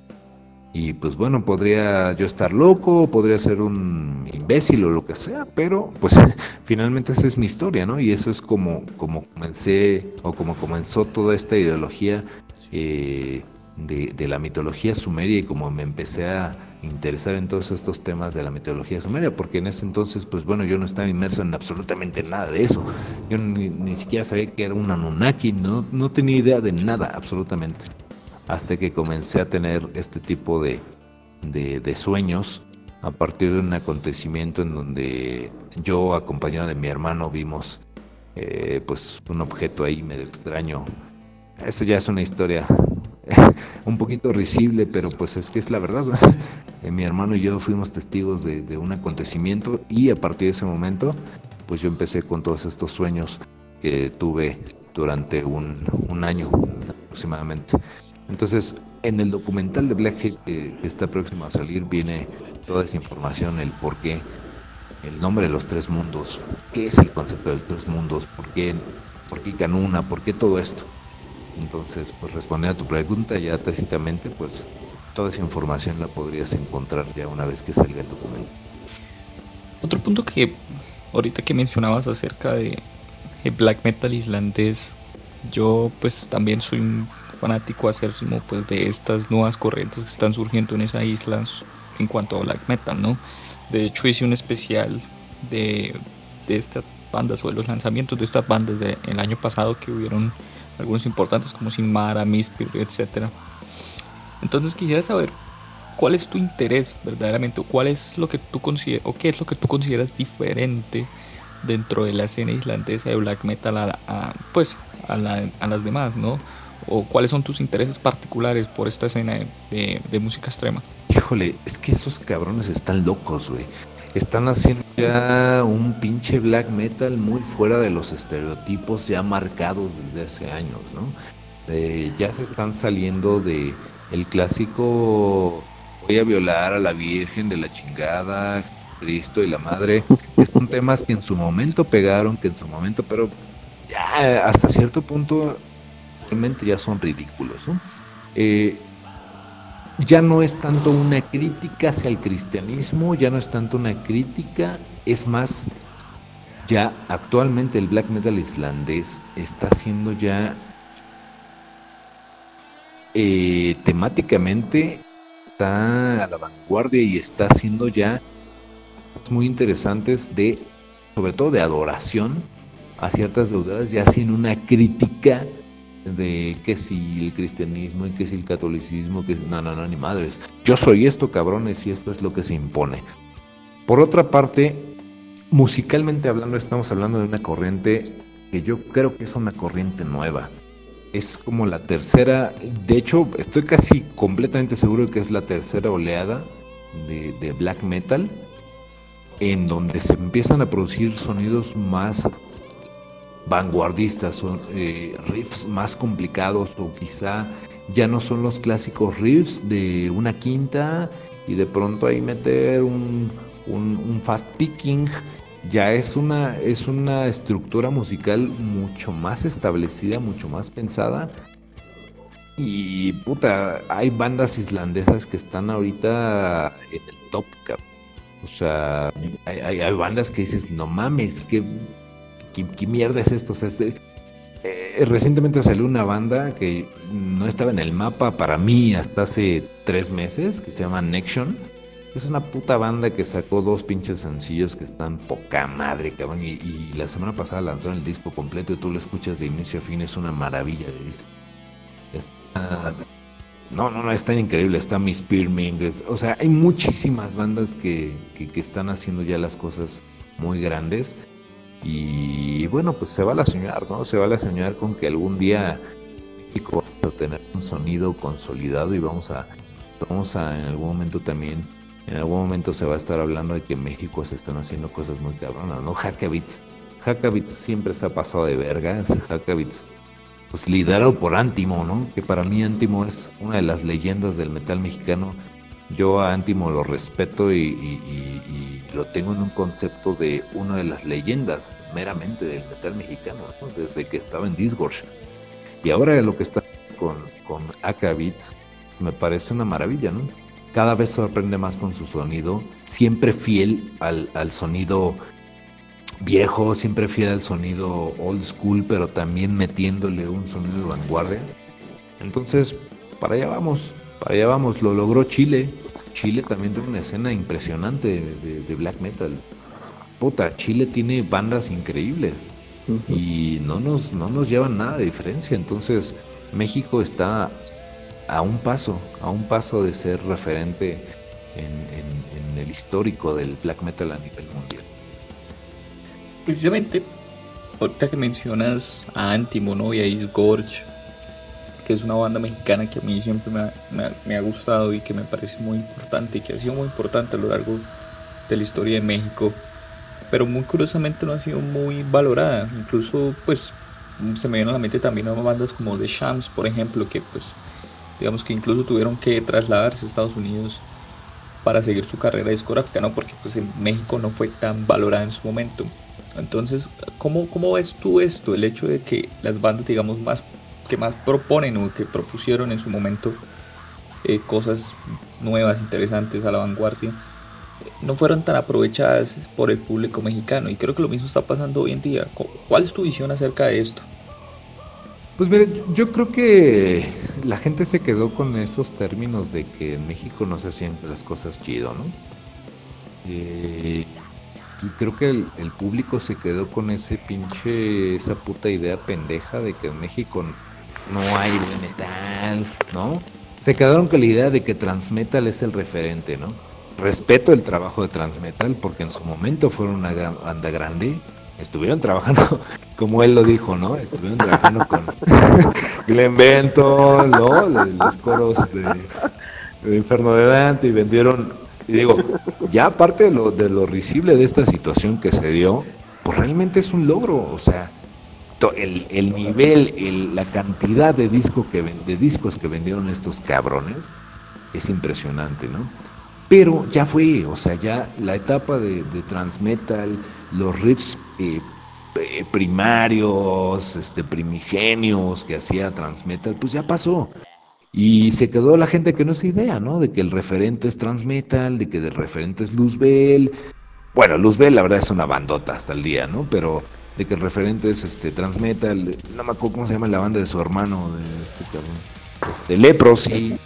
S4: Y pues bueno, podría yo estar loco, podría ser un imbécil o lo que sea, pero pues finalmente esa es mi historia, ¿no? Y eso es como, como comencé o como comenzó toda esta ideología eh, de, la mitología sumeria y como me empecé a interesar en todos estos temas de la mitología sumeria, porque en ese entonces, pues bueno, yo no estaba inmerso en absolutamente nada de eso. Yo ni, siquiera sabía que era un Anunnaki, no, no tenía idea de nada, absolutamente. Hasta que comencé a tener este tipo de, de, sueños a partir de un acontecimiento en donde yo, acompañado de mi hermano, vimos eh, pues un objeto ahí medio extraño. Eso ya es una historia un poquito risible, pero pues es que es la verdad. Eh, mi hermano y yo fuimos testigos de, un acontecimiento y a partir de ese momento, pues yo empecé con todos estos sueños que tuve durante un, año aproximadamente. Entonces, en el documental de Blackhead que está próximo a salir viene toda esa información, el por qué, el nombre de los tres mundos, qué es el concepto de los tres mundos, por qué, por qué Canuna, por qué todo esto. Entonces, pues responder a tu pregunta ya tácitamente, pues toda esa información la podrías encontrar ya una vez que salga el documento.
S2: Otro punto que ahorita que mencionabas acerca de black metal islandés, yo pues también soy un fanático acérrimo pues de estas nuevas corrientes que están surgiendo en esa isla en cuanto a black metal, ¿no? De hecho hice un especial de, de estas bandas o de los lanzamientos de estas bandas del año pasado que hubieron algunos importantes como Sinmara, Mispir, etc. Entonces quisiera saber cuál es tu interés verdaderamente, o cuál es lo que tú consideras, o qué es lo que tú consideras diferente dentro de la escena islandesa de black metal a, pues a, las demás, ¿no? O cuáles son tus intereses particulares por esta escena de, de música extrema.
S4: Híjole, es que esos cabrones están locos, güey están haciendo ya un pinche black metal muy fuera de los estereotipos ya marcados desde hace años, ¿no? ya se están saliendo de el clásico voy a violar a la Virgen de la chingada, Cristo y la Madre, que son temas que en su momento pegaron, que en su momento, pero ya hasta cierto punto realmente ya son ridículos, ¿no? Eh, ya no es tanto una crítica hacia el cristianismo, ya no es tanto una crítica, es más, ya actualmente el black metal islandés está siendo ya eh, temáticamente está a la vanguardia y está haciendo ya muy interesantes de, sobre todo de adoración a ciertas deudas, ya sin una crítica de que si el cristianismo y que si el catolicismo, que no, no, no, ni madres. Yo soy esto, cabrones, y esto es lo que se impone. Por otra parte, musicalmente hablando, estamos hablando de una corriente que yo creo que es una corriente nueva. Es como la tercera, de hecho, estoy casi completamente seguro de que es la tercera oleada de, de black metal, en donde se empiezan a producir sonidos más vanguardistas, son eh, riffs más complicados o quizá ya no son los clásicos riffs de una quinta y de pronto ahí meter un, fast picking. Ya es una, es una estructura musical mucho más establecida, mucho más pensada. Y puta, hay bandas islandesas que están ahorita en el top, O sea, hay, hay bandas que dices, no mames, que ¿qué, mierda es esto? Eh, recientemente salió una banda que no estaba en el mapa para mí hasta hace tres meses, que se llama Nexion. Es una puta banda que sacó dos pinches sencillos que están poca madre, cabrón. Y, la semana pasada lanzaron el disco completo y tú lo escuchas de inicio a fin. Es una maravilla de disco. no, no, no, está increíble. Está Miss Spearming. o sea, hay muchísimas bandas que, que están haciendo ya las cosas muy grandes. Y bueno, pues se va a soñar, ¿no? Se va a soñar con que algún día México va a tener un sonido consolidado y vamos a, vamos a en algún momento también, en algún momento se va a estar hablando de que en México se están haciendo cosas muy cabronas, ¿no? Hackabits, Hackabits siempre se ha pasado de verga, Hackabits, pues liderado por Antimo, ¿no? Que para mí Antimo es una de las leyendas del metal mexicano. Yo a Antimo lo respeto y lo tengo en un concepto de una de las leyendas meramente del metal mexicano, desde que estaba en Disgorge. Y ahora lo que está con, con Aka pues me parece una maravilla, ¿no? Cada vez sorprende más con su sonido, siempre fiel al, al sonido viejo, siempre fiel al sonido old school, pero también metiéndole un sonido de vanguardia. Entonces, para allá vamos, para allá vamos, lo logró Chile, Chile también tiene una escena impresionante de, black metal. Puta, Chile tiene bandas increíbles y no nos, no nos llevan nada de diferencia. Entonces, México está a un paso, a un paso de ser referente en, el histórico del black metal a nivel mundial.
S2: Precisamente, ahorita que mencionas a Antimo y a Is Gorge, que es una banda mexicana que a mí siempre me ha, gustado y que me parece muy importante y que ha sido muy importante a lo largo de la historia de México, pero muy curiosamente no ha sido muy valorada. Incluso, pues, se me viene a la mente también bandas como The Shams, por ejemplo, que, pues, digamos que incluso tuvieron que trasladarse a Estados Unidos para seguir su carrera discográfica, ¿no? Porque, pues, en México no fue tan valorada en su momento. Entonces, ¿cómo, ¿cómo ves tú esto? El hecho de que las bandas, digamos, más que más proponen o que propusieron en su momento eh, cosas nuevas, interesantes a la vanguardia, no fueron tan aprovechadas por el público mexicano. Y creo que lo mismo está pasando hoy en día. ¿Cuál es tu visión acerca de esto?
S4: Pues mire, yo creo que la gente se quedó con esos términos de que en México no se hacían las cosas chido, ¿no? Eh, y creo que el, el, público se quedó con ese pinche, esa puta idea pendeja de que en México no hay metal, ¿no? Se quedaron con la idea de que Transmetal es el referente, ¿no? Respeto el trabajo de Transmetal porque en su momento fueron una banda grande, estuvieron trabajando, como él lo dijo, ¿no? Estuvieron trabajando con Glenn Benton, ¿no? Los coros de, de Inferno de Dante y vendieron y digo, ya aparte de lo, de lo risible de esta situación que se dio, pues realmente es un logro, o sea, el, el nivel, el, la cantidad de, disco que, de discos que vendieron estos cabrones es impresionante, ¿no? Pero ya fue, o sea, ya la etapa de, de transmetal, los riffs eh, eh, primarios, este, primigenios que hacía transmetal, pues ya pasó. Y se quedó la gente que no es idea, ¿no? De que el referente es Transmetal, de que el referente es Luzbel. Bueno, Luzbel la verdad es una bandota hasta el día, ¿no? Pero de que el referente es este Transmetal, no me acuerdo cómo se llama la banda de su hermano, de este cabrón. Este, Leprosy.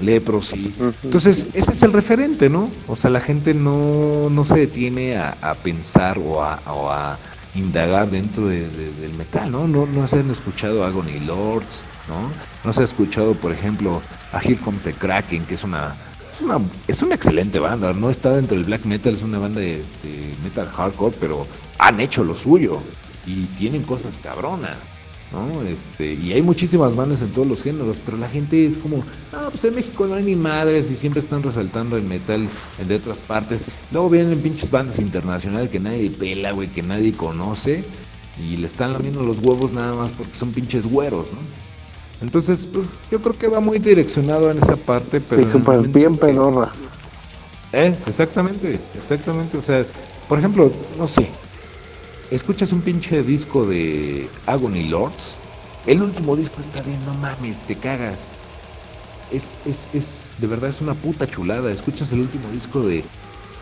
S4: Leprosy. Entonces, ese es el referente, ¿no? O sea, la gente no, no se detiene a, a pensar o a, o a, indagar dentro de, de, del metal, ¿no? No, no se han escuchado Agony Lords, ¿no? No se ha escuchado, por ejemplo, a Here Comes the Kraken, que es una, es una, es una excelente banda, no está dentro del black metal, es una banda de, de, metal hardcore, pero han hecho lo suyo y tienen cosas cabronas, ¿no? Este, y hay muchísimas bandas en todos los géneros, pero la gente es como, ah, pues en México no hay ni madres y siempre están resaltando el metal de otras partes. Luego vienen pinches bandas internacionales que nadie pela, güey, que nadie conoce y le están lamiendo los huevos nada más porque son pinches güeros, ¿no? Entonces, pues yo creo que va muy direccionado en esa parte, pero...
S3: Sí, súper bien pedorra.
S4: Eh, exactamente, exactamente. O sea, por ejemplo, no sé, escuchas un pinche disco de Agony Lords, el último disco está bien, no mames, te cagas. Es, es, es, de verdad es una puta chulada. Escuchas el último disco de,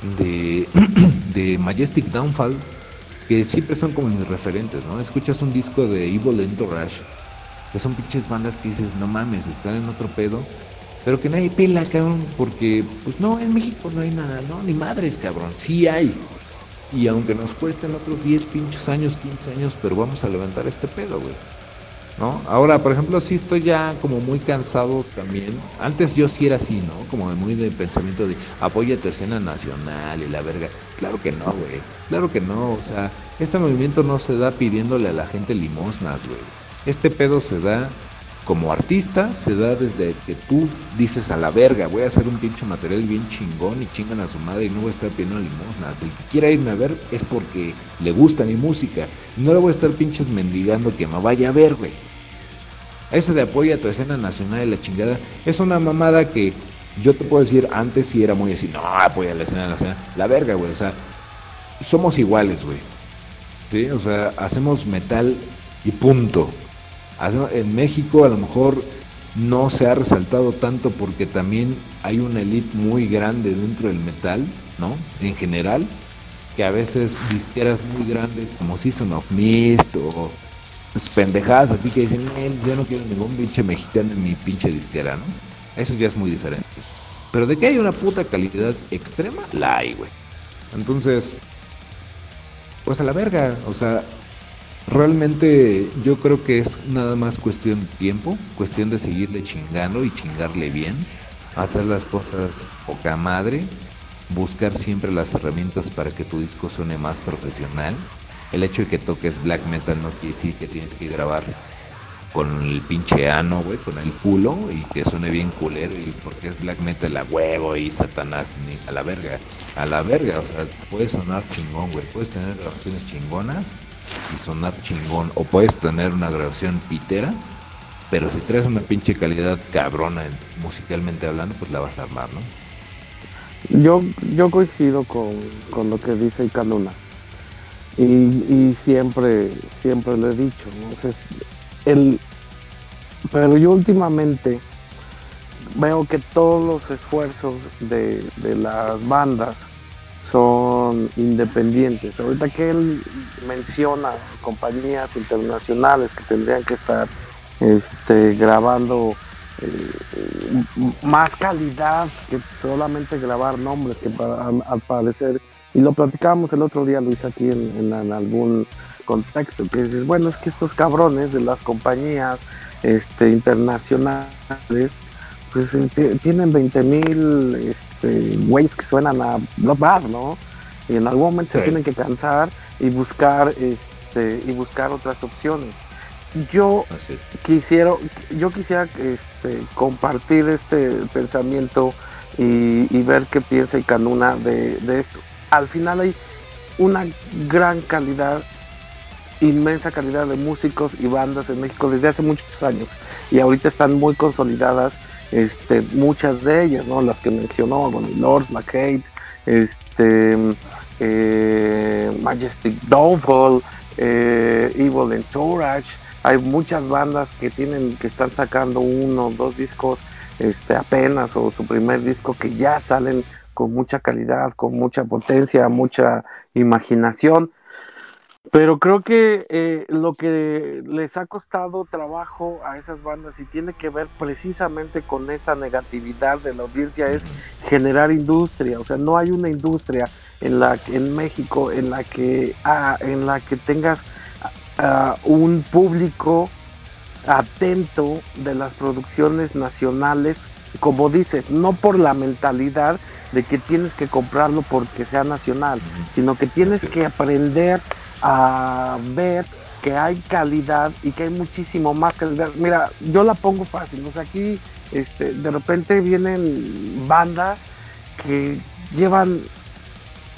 S4: de, de Majestic Downfall, que siempre son como mis referentes, ¿no? Escuchas un disco de Evil Entourage que son pinches bandas que dices, no mames, están en otro pedo, pero que nadie pela, cabrón, porque, pues no, en México no hay nada, no, ni madres, cabrón, sí hay. Y aunque nos cuesten otros 10 pinches años, 15 años, pero vamos a levantar este pedo, güey. ¿No? Ahora, por ejemplo, sí estoy ya como muy cansado también. Antes yo sí era así, ¿no? Como de muy de pensamiento de apoya tu escena nacional y la verga. Claro que no, güey. Claro que no. O sea, este movimiento no se da pidiéndole a la gente limosnas, güey. Este pedo se da como artista, se da desde que tú dices a la verga, voy a hacer un pinche material bien chingón y chingan a su madre y no voy a estar pidiendo limosnas. El que quiera irme a ver es porque le gusta mi música. No le voy a estar pinches mendigando que me vaya a ver, güey. Ese de apoyo a tu escena nacional y la chingada es una mamada que yo te puedo decir antes si era muy así, no, apoya a la escena nacional. La verga, güey, o sea, somos iguales, güey. ¿Sí? O sea, hacemos metal y punto. En México a lo mejor no se ha resaltado tanto porque también hay una elite muy grande dentro del metal, ¿no? En general, que a veces disqueras muy grandes como Season of Mist o pues, pendejadas así que dicen, yo no quiero ningún pinche mexicano en mi pinche disquera, ¿no? Eso ya es muy diferente. Pero de que hay una puta calidad extrema, la hay, güey. Entonces, pues a la verga, o sea, Realmente yo creo que es nada más cuestión de tiempo, cuestión de seguirle chingando y chingarle bien, hacer las cosas poca madre, buscar siempre las herramientas para que tu disco suene más profesional. El hecho de que toques black metal no quiere decir que tienes que grabar con el pinche ano, güey, con el culo y que suene bien culero y porque es black metal a huevo y satanás ni a la verga, a la verga, o sea, puede sonar chingón, güey, puedes tener grabaciones chingonas y sonar chingón. O puedes tener una grabación pitera, pero si traes una pinche calidad cabrona musicalmente hablando, pues la vas a armar, ¿no?
S3: Yo, yo coincido con, con lo que dice Canuna. Y, y, siempre, siempre lo he dicho, ¿no? el, pero yo últimamente veo que todos los esfuerzos de, de las bandas son independientes. Ahorita que él menciona compañías internacionales que tendrían que estar este, grabando eh, más calidad que solamente grabar nombres, que para, al parecer, y lo platicábamos el otro día, Luis, aquí en, algún contexto, que dices, bueno, es que estos cabrones de las compañías este, internacionales, pues tienen 20 mil este, güeyes que suenan a Bloodbath, ¿no? Y en algún momento se tienen que cansar y buscar, este, y buscar otras opciones yo quisiera, yo quisiera este, compartir este pensamiento y, ver qué piensa Icanuna de, de esto. Al final hay una gran calidad, inmensa calidad de músicos y bandas en México desde hace muchos años y ahorita están muy consolidadas este, muchas de ellas, ¿no? Las que mencionó, bueno, Lord, McHate, este, eh, Majestic Downfall, eh, Evil Entourage, hay muchas bandas que tienen que están sacando uno dos discos este apenas o su primer disco que ya salen con mucha calidad, con mucha potencia, mucha imaginación. Pero creo que eh, lo que les ha costado trabajo a esas bandas y tiene que ver precisamente con esa negatividad de la audiencia es generar industria. O sea, no hay una industria en la en México en la que ah, en la que tengas un público atento de las producciones nacionales, como dices, no por la mentalidad de que tienes que comprarlo porque sea nacional, sino que tienes que aprender a ver que hay calidad y que hay muchísimo más calidad. Mira, yo la pongo fácil, o sea, aquí este, de repente vienen bandas que llevan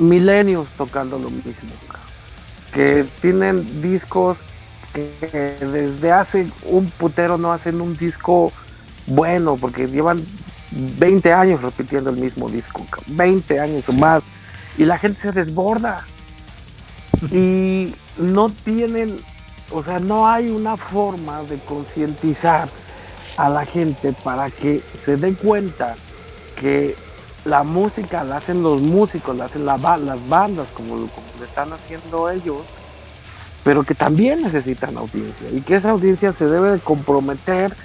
S3: milenios tocando lo mismo que tienen discos que desde hace un putero no hacen un disco bueno, porque llevan 20 años repitiendo el mismo disco, 20 años o más, y la gente se desborda. Y no tienen, o sea, no hay una forma de concientizar a la gente para que se dé cuenta que la música la hacen los músicos, la hacen las bandas, como, como lo están haciendo ellos, pero que también necesitan audiencia y que esa audiencia se debe de comprometer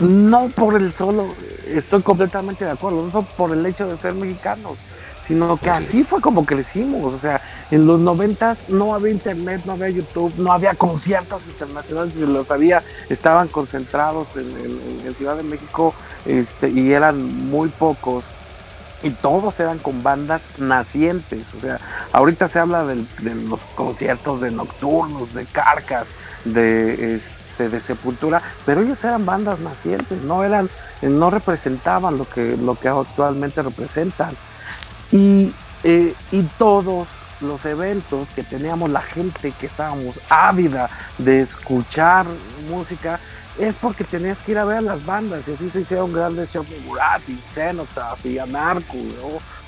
S3: no por el solo, estoy completamente de acuerdo, no por el hecho de ser mexicanos, sino que así fue como crecimos, o sea, en los noventas no había internet, no había YouTube, no había conciertos internacionales, si los había, estaban concentrados en, en Ciudad de México este, y eran muy pocos y todos eran con bandas nacientes. O sea, ahorita se habla de los conciertos de nocturnos, de carcas, de, este, de sepultura, pero ellos eran bandas nacientes, no eran, no representaban lo que, lo que actualmente representan. Y, eh, y todos los eventos que teníamos la gente que estábamos ávida de escuchar música, es porque tenías que ir a ver a las bandas. Y así se hicieron grandes y Cenotaph y Anarco,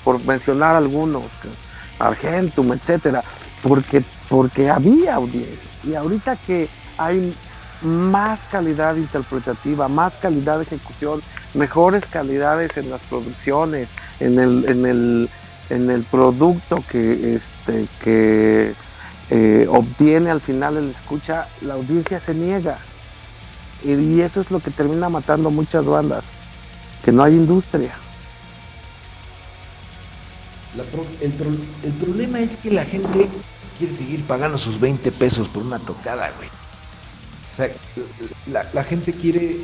S3: por mencionar algunos, Argentum, etcétera, porque, porque había audiencia. Y ahorita que hay más calidad interpretativa, más calidad de ejecución, mejores calidades en las producciones, en el, en el, en el producto que, este, que eh, obtiene al final el escucha, la audiencia se niega y eso es lo que termina matando muchas bandas, que no hay industria.
S4: el, problema es que la gente quiere seguir pagando sus 20 pesos por una tocada, güey. O sea, la, gente quiere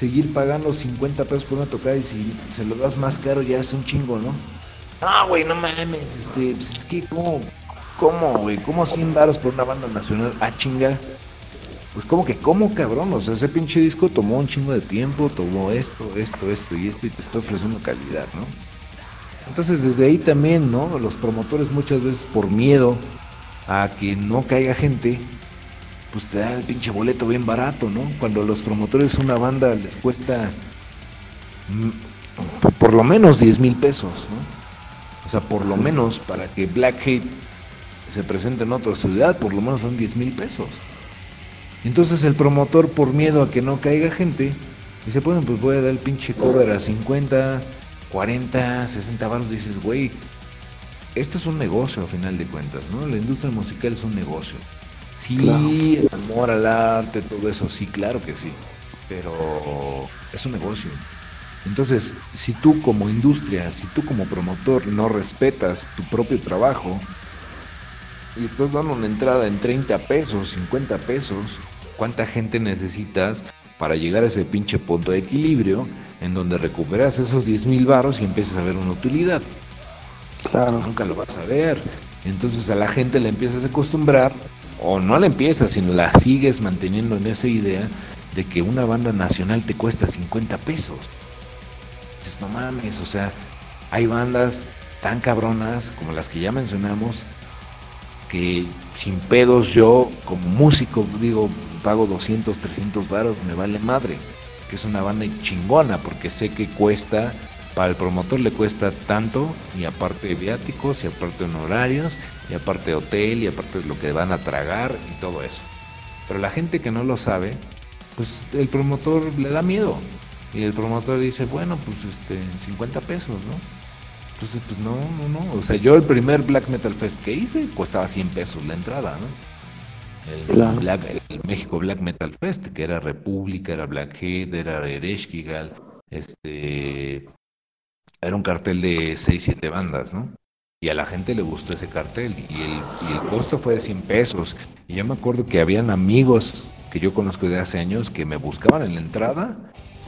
S4: seguir pagando 50 pesos por una tocada y si se lo das más caro ya es un chingo, ¿no? No, güey, no mames, este, pues es que, ¿cómo, cómo, güey? ¿Cómo 100 baros por una banda nacional? Ah, chinga pues como que, ¿cómo cabrón? O sea, ese pinche disco tomó un chingo de tiempo, tomó esto, esto, esto y esto y te está ofreciendo calidad, ¿no? Entonces desde ahí también, ¿no? Los promotores muchas veces por miedo a que no caiga gente, pues te dan el pinche boleto bien barato, ¿no? Cuando los promotores una banda les cuesta mm, por lo menos 10 mil pesos, ¿no? O sea, por lo menos para que Black Hate se presente en otra ciudad, por lo menos son 10 mil pesos. Entonces el promotor, por miedo a que no caiga gente, dice, bueno, pues voy a dar el pinche cover a 50, 40, 60 baros. Dices, güey, esto es un negocio a final de cuentas, ¿no? La industria musical es un negocio. Sí, amor al arte, todo eso, sí, claro que sí. pero es un negocio. Entonces, si tú como industria, si tú como promotor no respetas tu propio trabajo y estás dando una entrada en 30 pesos, 50 pesos, ¿cuánta gente necesitas para llegar a ese pinche punto de equilibrio en donde recuperas esos 10 mil baros y empiezas a ver una utilidad? Claro. Nunca lo vas a ver. Entonces a la gente le empiezas a acostumbrar, o no la empiezas, sino la sigues manteniendo en esa idea de que una banda nacional te cuesta 50 pesos. No mames, o sea, hay bandas tan cabronas como las que ya mencionamos que sin pedos yo como músico digo pago 200, 300 baros, me vale madre, que es una banda chingona porque sé que cuesta, para el promotor le cuesta tanto y aparte de viáticos y aparte honorarios y aparte hotel y aparte lo que van a tragar y todo eso. Pero la gente que no lo sabe, pues el promotor le da miedo, y el promotor dice, bueno, pues este, 50 pesos, ¿no? Entonces, pues no, no, no. O sea, yo el primer Black Metal Fest que hice costaba 100 pesos la entrada, ¿no? El, México Black Metal Fest, que era República, era Blackhead, era Ereshkigal, este. Era un cartel de 6, 7 bandas, ¿no? Y a la gente le gustó ese cartel. Y el, y el costo fue de 100 pesos. Y yo me acuerdo que habían amigos que yo conozco de hace años que me buscaban en la entrada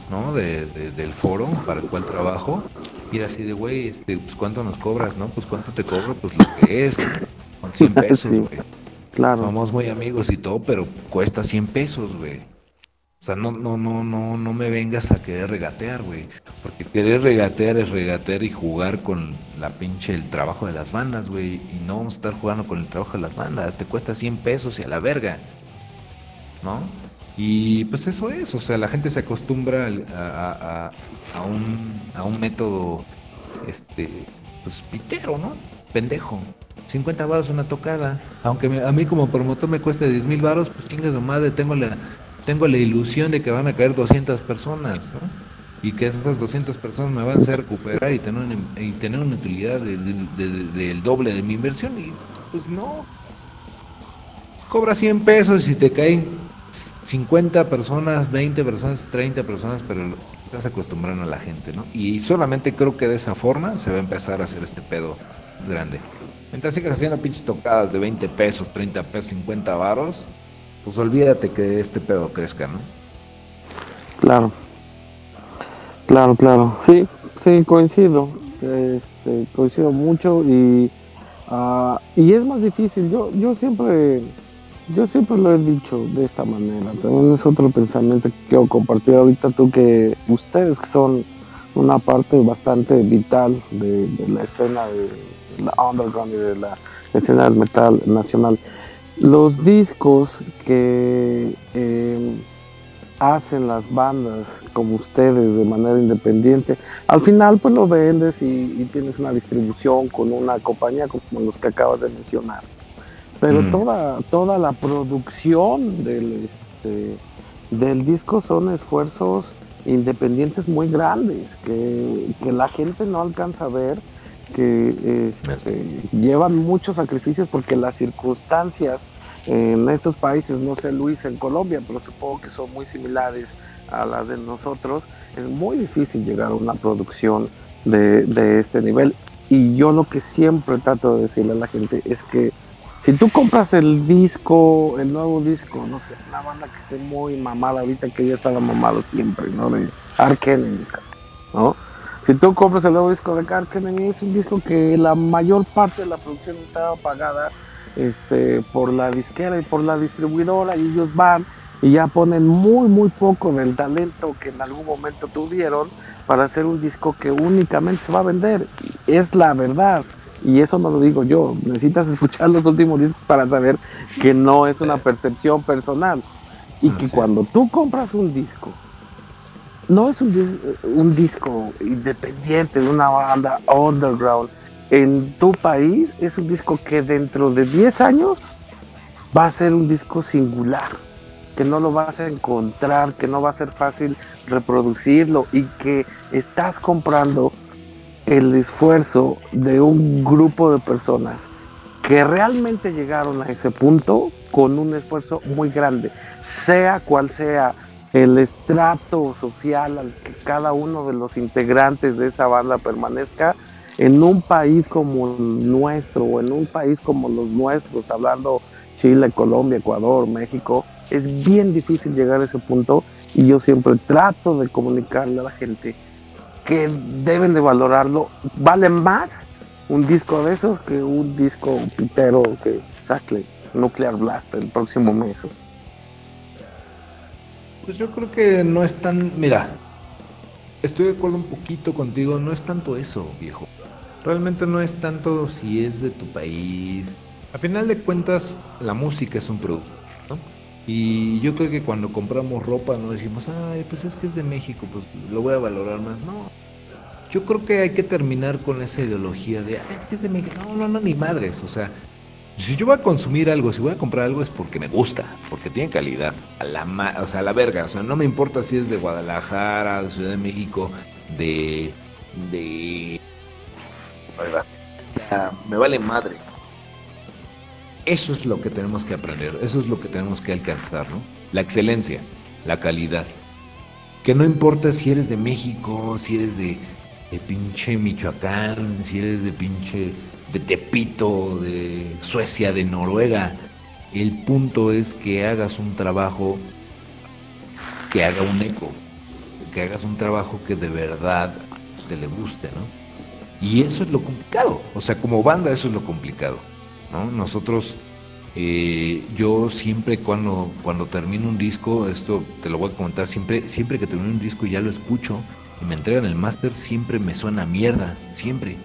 S4: ¿no? De, del foro para el cual trabajo. Y era así de, güey, este, pues cuánto nos cobras, ¿no? Pues cuánto te cobro, pues lo que es, con 100 pesos, güey.
S3: Claro.
S4: Somos muy amigos y todo, pero cuesta 100 pesos, güey. O sea, no, no, no, no, no me vengas a querer regatear, güey. Porque querer regatear es regatear y jugar con la pinche el trabajo de las bandas, güey. Y no a estar jugando con el trabajo de las bandas. Te cuesta 100 pesos y a la verga. ¿No? Y pues eso es, o sea, la gente se acostumbra a, a, un, a un método, este, pues pitero, ¿no? Pendejo. 50 baros una tocada. Aunque a mí como promotor me cueste 10 mil baros, pues chingas madre, tengo la, tengo la ilusión de que van a caer 200 personas, ¿no? Y que esas 200 personas me van a hacer recuperar y tener una, y tener una utilidad del doble de mi inversión. Y pues no. Cobra 100 pesos y te caen 50 personas, 20 personas, 30 personas, pero estás acostumbrando a la gente, ¿no? Y solamente creo que de esa forma se va a empezar a hacer este pedo grande. Mientras sigas haciendo pinches tocadas de 20 pesos, 30 pesos, 50 varos, pues olvídate que este pedo crezca, ¿no?
S3: Claro. Claro, claro. Sí, sí, coincido. Este, coincido mucho y, uh, y es más difícil. Yo, yo siempre yo siempre lo he dicho de esta manera. También es otro pensamiento que quiero compartir ahorita tú que ustedes que son una parte bastante vital de, la escena de, la underground y de la escena del metal nacional. Los discos que eh, hacen las bandas como ustedes de manera independiente, al final pues lo vendes y, y tienes una distribución con una compañía como los que acabas de mencionar. Pero toda, toda la producción del, este, del disco son esfuerzos independientes muy grandes que, la gente no alcanza a ver, que este, llevan muchos sacrificios porque las circunstancias en estos países, no sé Luis en Colombia, pero supongo que son muy similares a las de nosotros, es muy difícil llegar a una producción de, este nivel. Y yo lo que siempre trato de decirle a la gente es que si tú compras el disco, el nuevo disco, no sé, una banda que esté muy mamada ahorita, que ya estaba mamado siempre, ¿no? De Enemy, ¿no? Si tú compras el nuevo disco de Ark Enemy, es un disco que la mayor parte de la producción estaba pagada este, por la disquera y por la distribuidora, y ellos van y ya ponen muy, muy poco del talento que en algún momento tuvieron para hacer un disco que únicamente se va a vender. Es la verdad. Y eso no lo digo yo, necesitas escuchar los últimos discos para saber que no es una percepción personal. Y que cuando tú compras un disco, no es un, un, disco independiente de una banda underground en tu país, es un disco que dentro de 10 años va a ser un disco singular, que no lo vas a encontrar, que no va a ser fácil reproducirlo y que estás comprando el esfuerzo de un grupo de personas que realmente llegaron a ese punto con un esfuerzo muy grande, sea cual sea el estrato social al que cada uno de los integrantes de esa banda permanezca en un país como el nuestro o en un país como los nuestros, hablando Chile, Colombia, Ecuador, México, es bien difícil llegar a ese punto y yo siempre trato de comunicarle a la gente que deben de valorarlo. Vale más un disco de esos que un disco pitero que saque Nuclear Blast el próximo mes.
S4: Pues yo creo que no es tan. Mira, estoy de acuerdo un poquito contigo, no es tanto eso, viejo. Realmente no es tanto si es de tu país. A final de cuentas, la música es un producto, ¿no? Y yo creo que cuando compramos ropa no decimos, ay, pues es que es de México, pues lo voy a valorar más. No. Yo creo que hay que terminar con esa ideología de, ay, es que es de México. No, no, no, ni madres. O sea, si yo voy a consumir algo, si voy a comprar algo es porque me gusta, porque tiene calidad. A la o sea, a la verga. O sea, no me importa si es de Guadalajara, de Ciudad de México, de. de. Me vale madre. Eso es lo que tenemos que aprender, eso es lo que tenemos que alcanzar, ¿no? La excelencia, la calidad. Que no importa si eres de México, si eres de, de pinche Michoacán, si eres de pinche de Tepito, de Suecia, de Noruega. El punto es que hagas un trabajo que haga un eco, que hagas un trabajo que de verdad te le guste, ¿no? Y eso es lo complicado, o sea, como banda eso es lo complicado, ¿no? Nosotros, eh, yo siempre cuando, cuando termino un disco, esto te lo voy a comentar, siempre, siempre que termino un disco y ya lo escucho y me entregan el máster, siempre me suena mierda, siempre.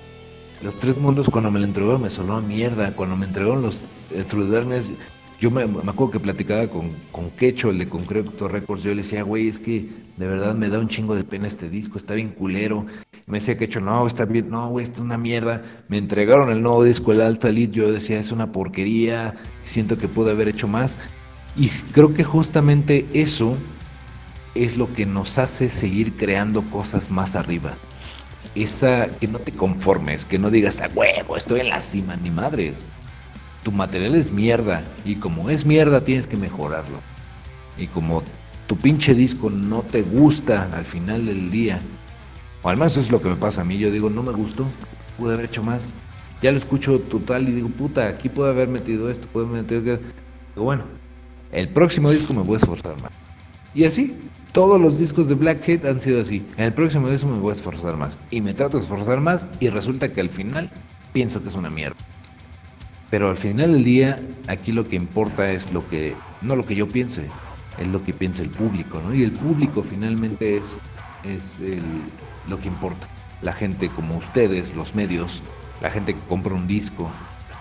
S4: Los tres mundos cuando me lo entregaron me sonó a mierda. Cuando me entregaron los eh, yo me, acuerdo que platicaba con, con Quecho, el de Concreto Records, yo le decía, güey, es que de verdad me da un chingo de pena este disco, está bien culero. me decía Quecho, no, está bien, no, güey, es una mierda. Me entregaron el nuevo disco, el Alta Lead, yo decía, es una porquería, siento que pude haber hecho más. Y creo que justamente eso es lo que nos hace seguir creando cosas más arriba esa que no te conformes, que no digas a huevo, estoy en la cima, ni madres. Tu material es mierda y como es mierda tienes que mejorarlo. Y como tu pinche disco no te gusta al final del día, o al menos es lo que me pasa a mí, yo digo, no me gustó, pude haber hecho más. Ya lo escucho total y digo, puta, aquí puedo haber metido esto, puedo haber metido que... bueno, el próximo disco me voy a esforzar más. Y así, todos los discos de Blackhead han sido así. En el próximo disco me voy a esforzar más. Y me trato de esforzar más y resulta que al final pienso que es una mierda. Pero al final del día, aquí lo que importa es lo que, no lo que yo piense, es lo que piensa el público, ¿no? Y el público finalmente es, es lo que importa. La gente como ustedes, los medios, la gente que compra un disco,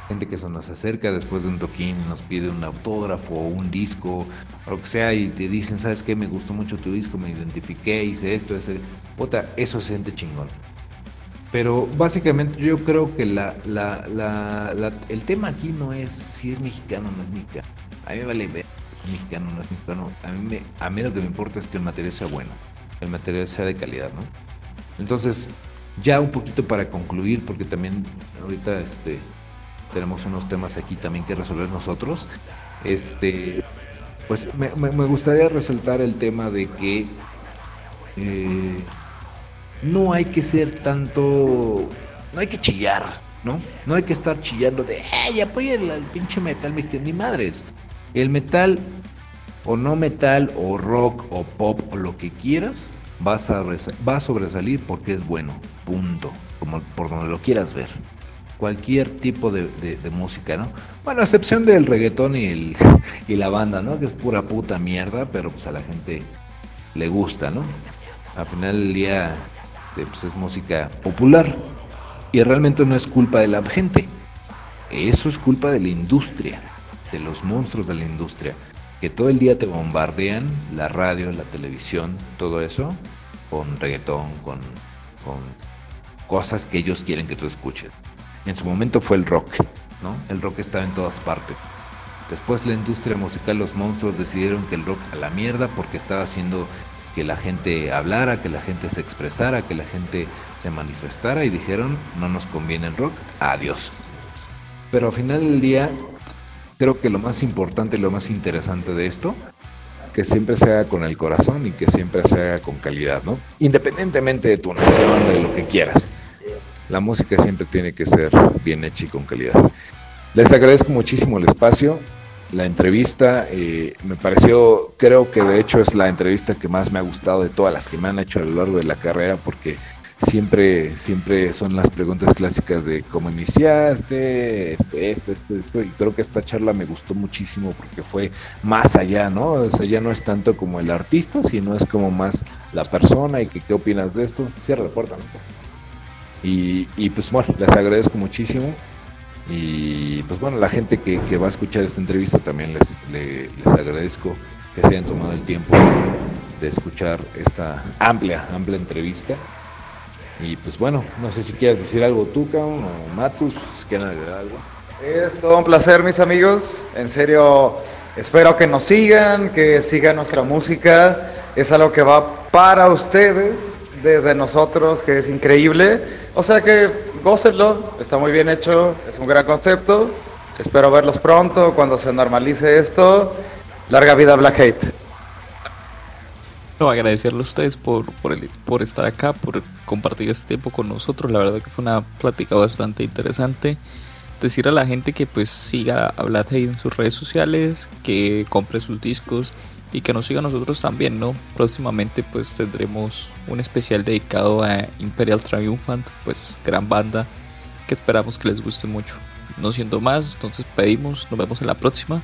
S4: gente que se nos acerca después de un toquín, nos pide un autógrafo o un disco, o lo que sea, y te dicen, ¿sabes qué? Me gustó mucho tu disco, me identifiqué, hice esto, ese. Puta, eso se siente chingón. Pero básicamente yo creo que la, el tema aquí no es si es mexicano o no es mexicano. A mí me vale ver mexicano o no es mexicano. A mí, me, a mí lo que me importa es que el material sea bueno, el material sea de calidad, ¿no? Entonces, ya un poquito para concluir, porque también ahorita este, tenemos unos temas aquí también que resolver nosotros. Este, pues me, gustaría resaltar el tema de que eh, no hay que ser tanto, no hay que chillar, ¿no? No hay que estar chillando de, ¡ay, apoya el, pinche metal! Ni madres. El metal, o no metal, o rock, o pop, o lo que quieras, vas a va a sobresalir porque es bueno. Punto. Como por donde lo quieras ver cualquier tipo de, música, ¿no? Bueno, a excepción del reggaetón y, el, y la banda, ¿no? Que es pura puta mierda, pero pues a la gente le gusta, ¿no? Al final del día, este, pues es música popular y realmente no es culpa de la gente. Eso es culpa de la industria, de los monstruos de la industria, que todo el día te bombardean la radio, la televisión, todo eso, con reggaetón, con, con cosas que ellos quieren que tú escuches. En su momento fue el rock, ¿no? El rock estaba en todas partes. Después la industria musical, los monstruos decidieron que el rock a la mierda porque estaba haciendo que la gente hablara, que la gente se expresara, que la gente se manifestara y dijeron, no nos conviene el rock, adiós. Pero al final del día, creo que lo más importante y lo más interesante de esto, que siempre se haga con el corazón y que siempre se haga con calidad, ¿no? Independientemente de tu nación, de lo que quieras. La música siempre tiene que ser bien hecha y con calidad. Les agradezco muchísimo el espacio. La entrevista eh, me pareció, creo que de hecho es la entrevista que más me ha gustado de todas las que me han hecho a lo largo de la carrera porque siempre, siempre son las preguntas clásicas de cómo iniciaste, esto, esto, esto, y creo que esta charla me gustó muchísimo porque fue más allá, ¿no? O sea, ya no es tanto como el artista, sino es como más la persona y que qué opinas de esto. Cierra la puerta, Y, y pues bueno, les agradezco muchísimo. Y pues bueno, la gente que, va a escuchar esta entrevista también les, les, agradezco que se hayan tomado el tiempo de escuchar esta amplia, amplia entrevista. Y pues bueno, no sé si quieres decir algo tú, o Matus, si quieren agregar algo.
S5: Es todo un placer, mis amigos. En serio, espero que nos sigan, que sigan nuestra música. Es algo que va para ustedes, desde nosotros, que es increíble. O sea que gócenlo, está muy bien hecho, es un gran concepto. Espero verlos pronto, cuando se normalice esto. Larga vida Black Hate.
S2: No, agradecerle a ustedes por, por, estar acá, por compartir este tiempo con nosotros. La verdad que fue una plática bastante interesante. Decir a la gente que pues siga a Black Hate en sus redes sociales, que compre sus discos y que nos siga a nosotros también, ¿no? Próximamente pues tendremos un especial dedicado a Imperial Triumphant, pues gran banda que esperamos que les guste mucho. No siendo más, entonces pedimos, nos vemos en la próxima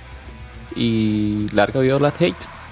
S2: y larga vida Black Hate.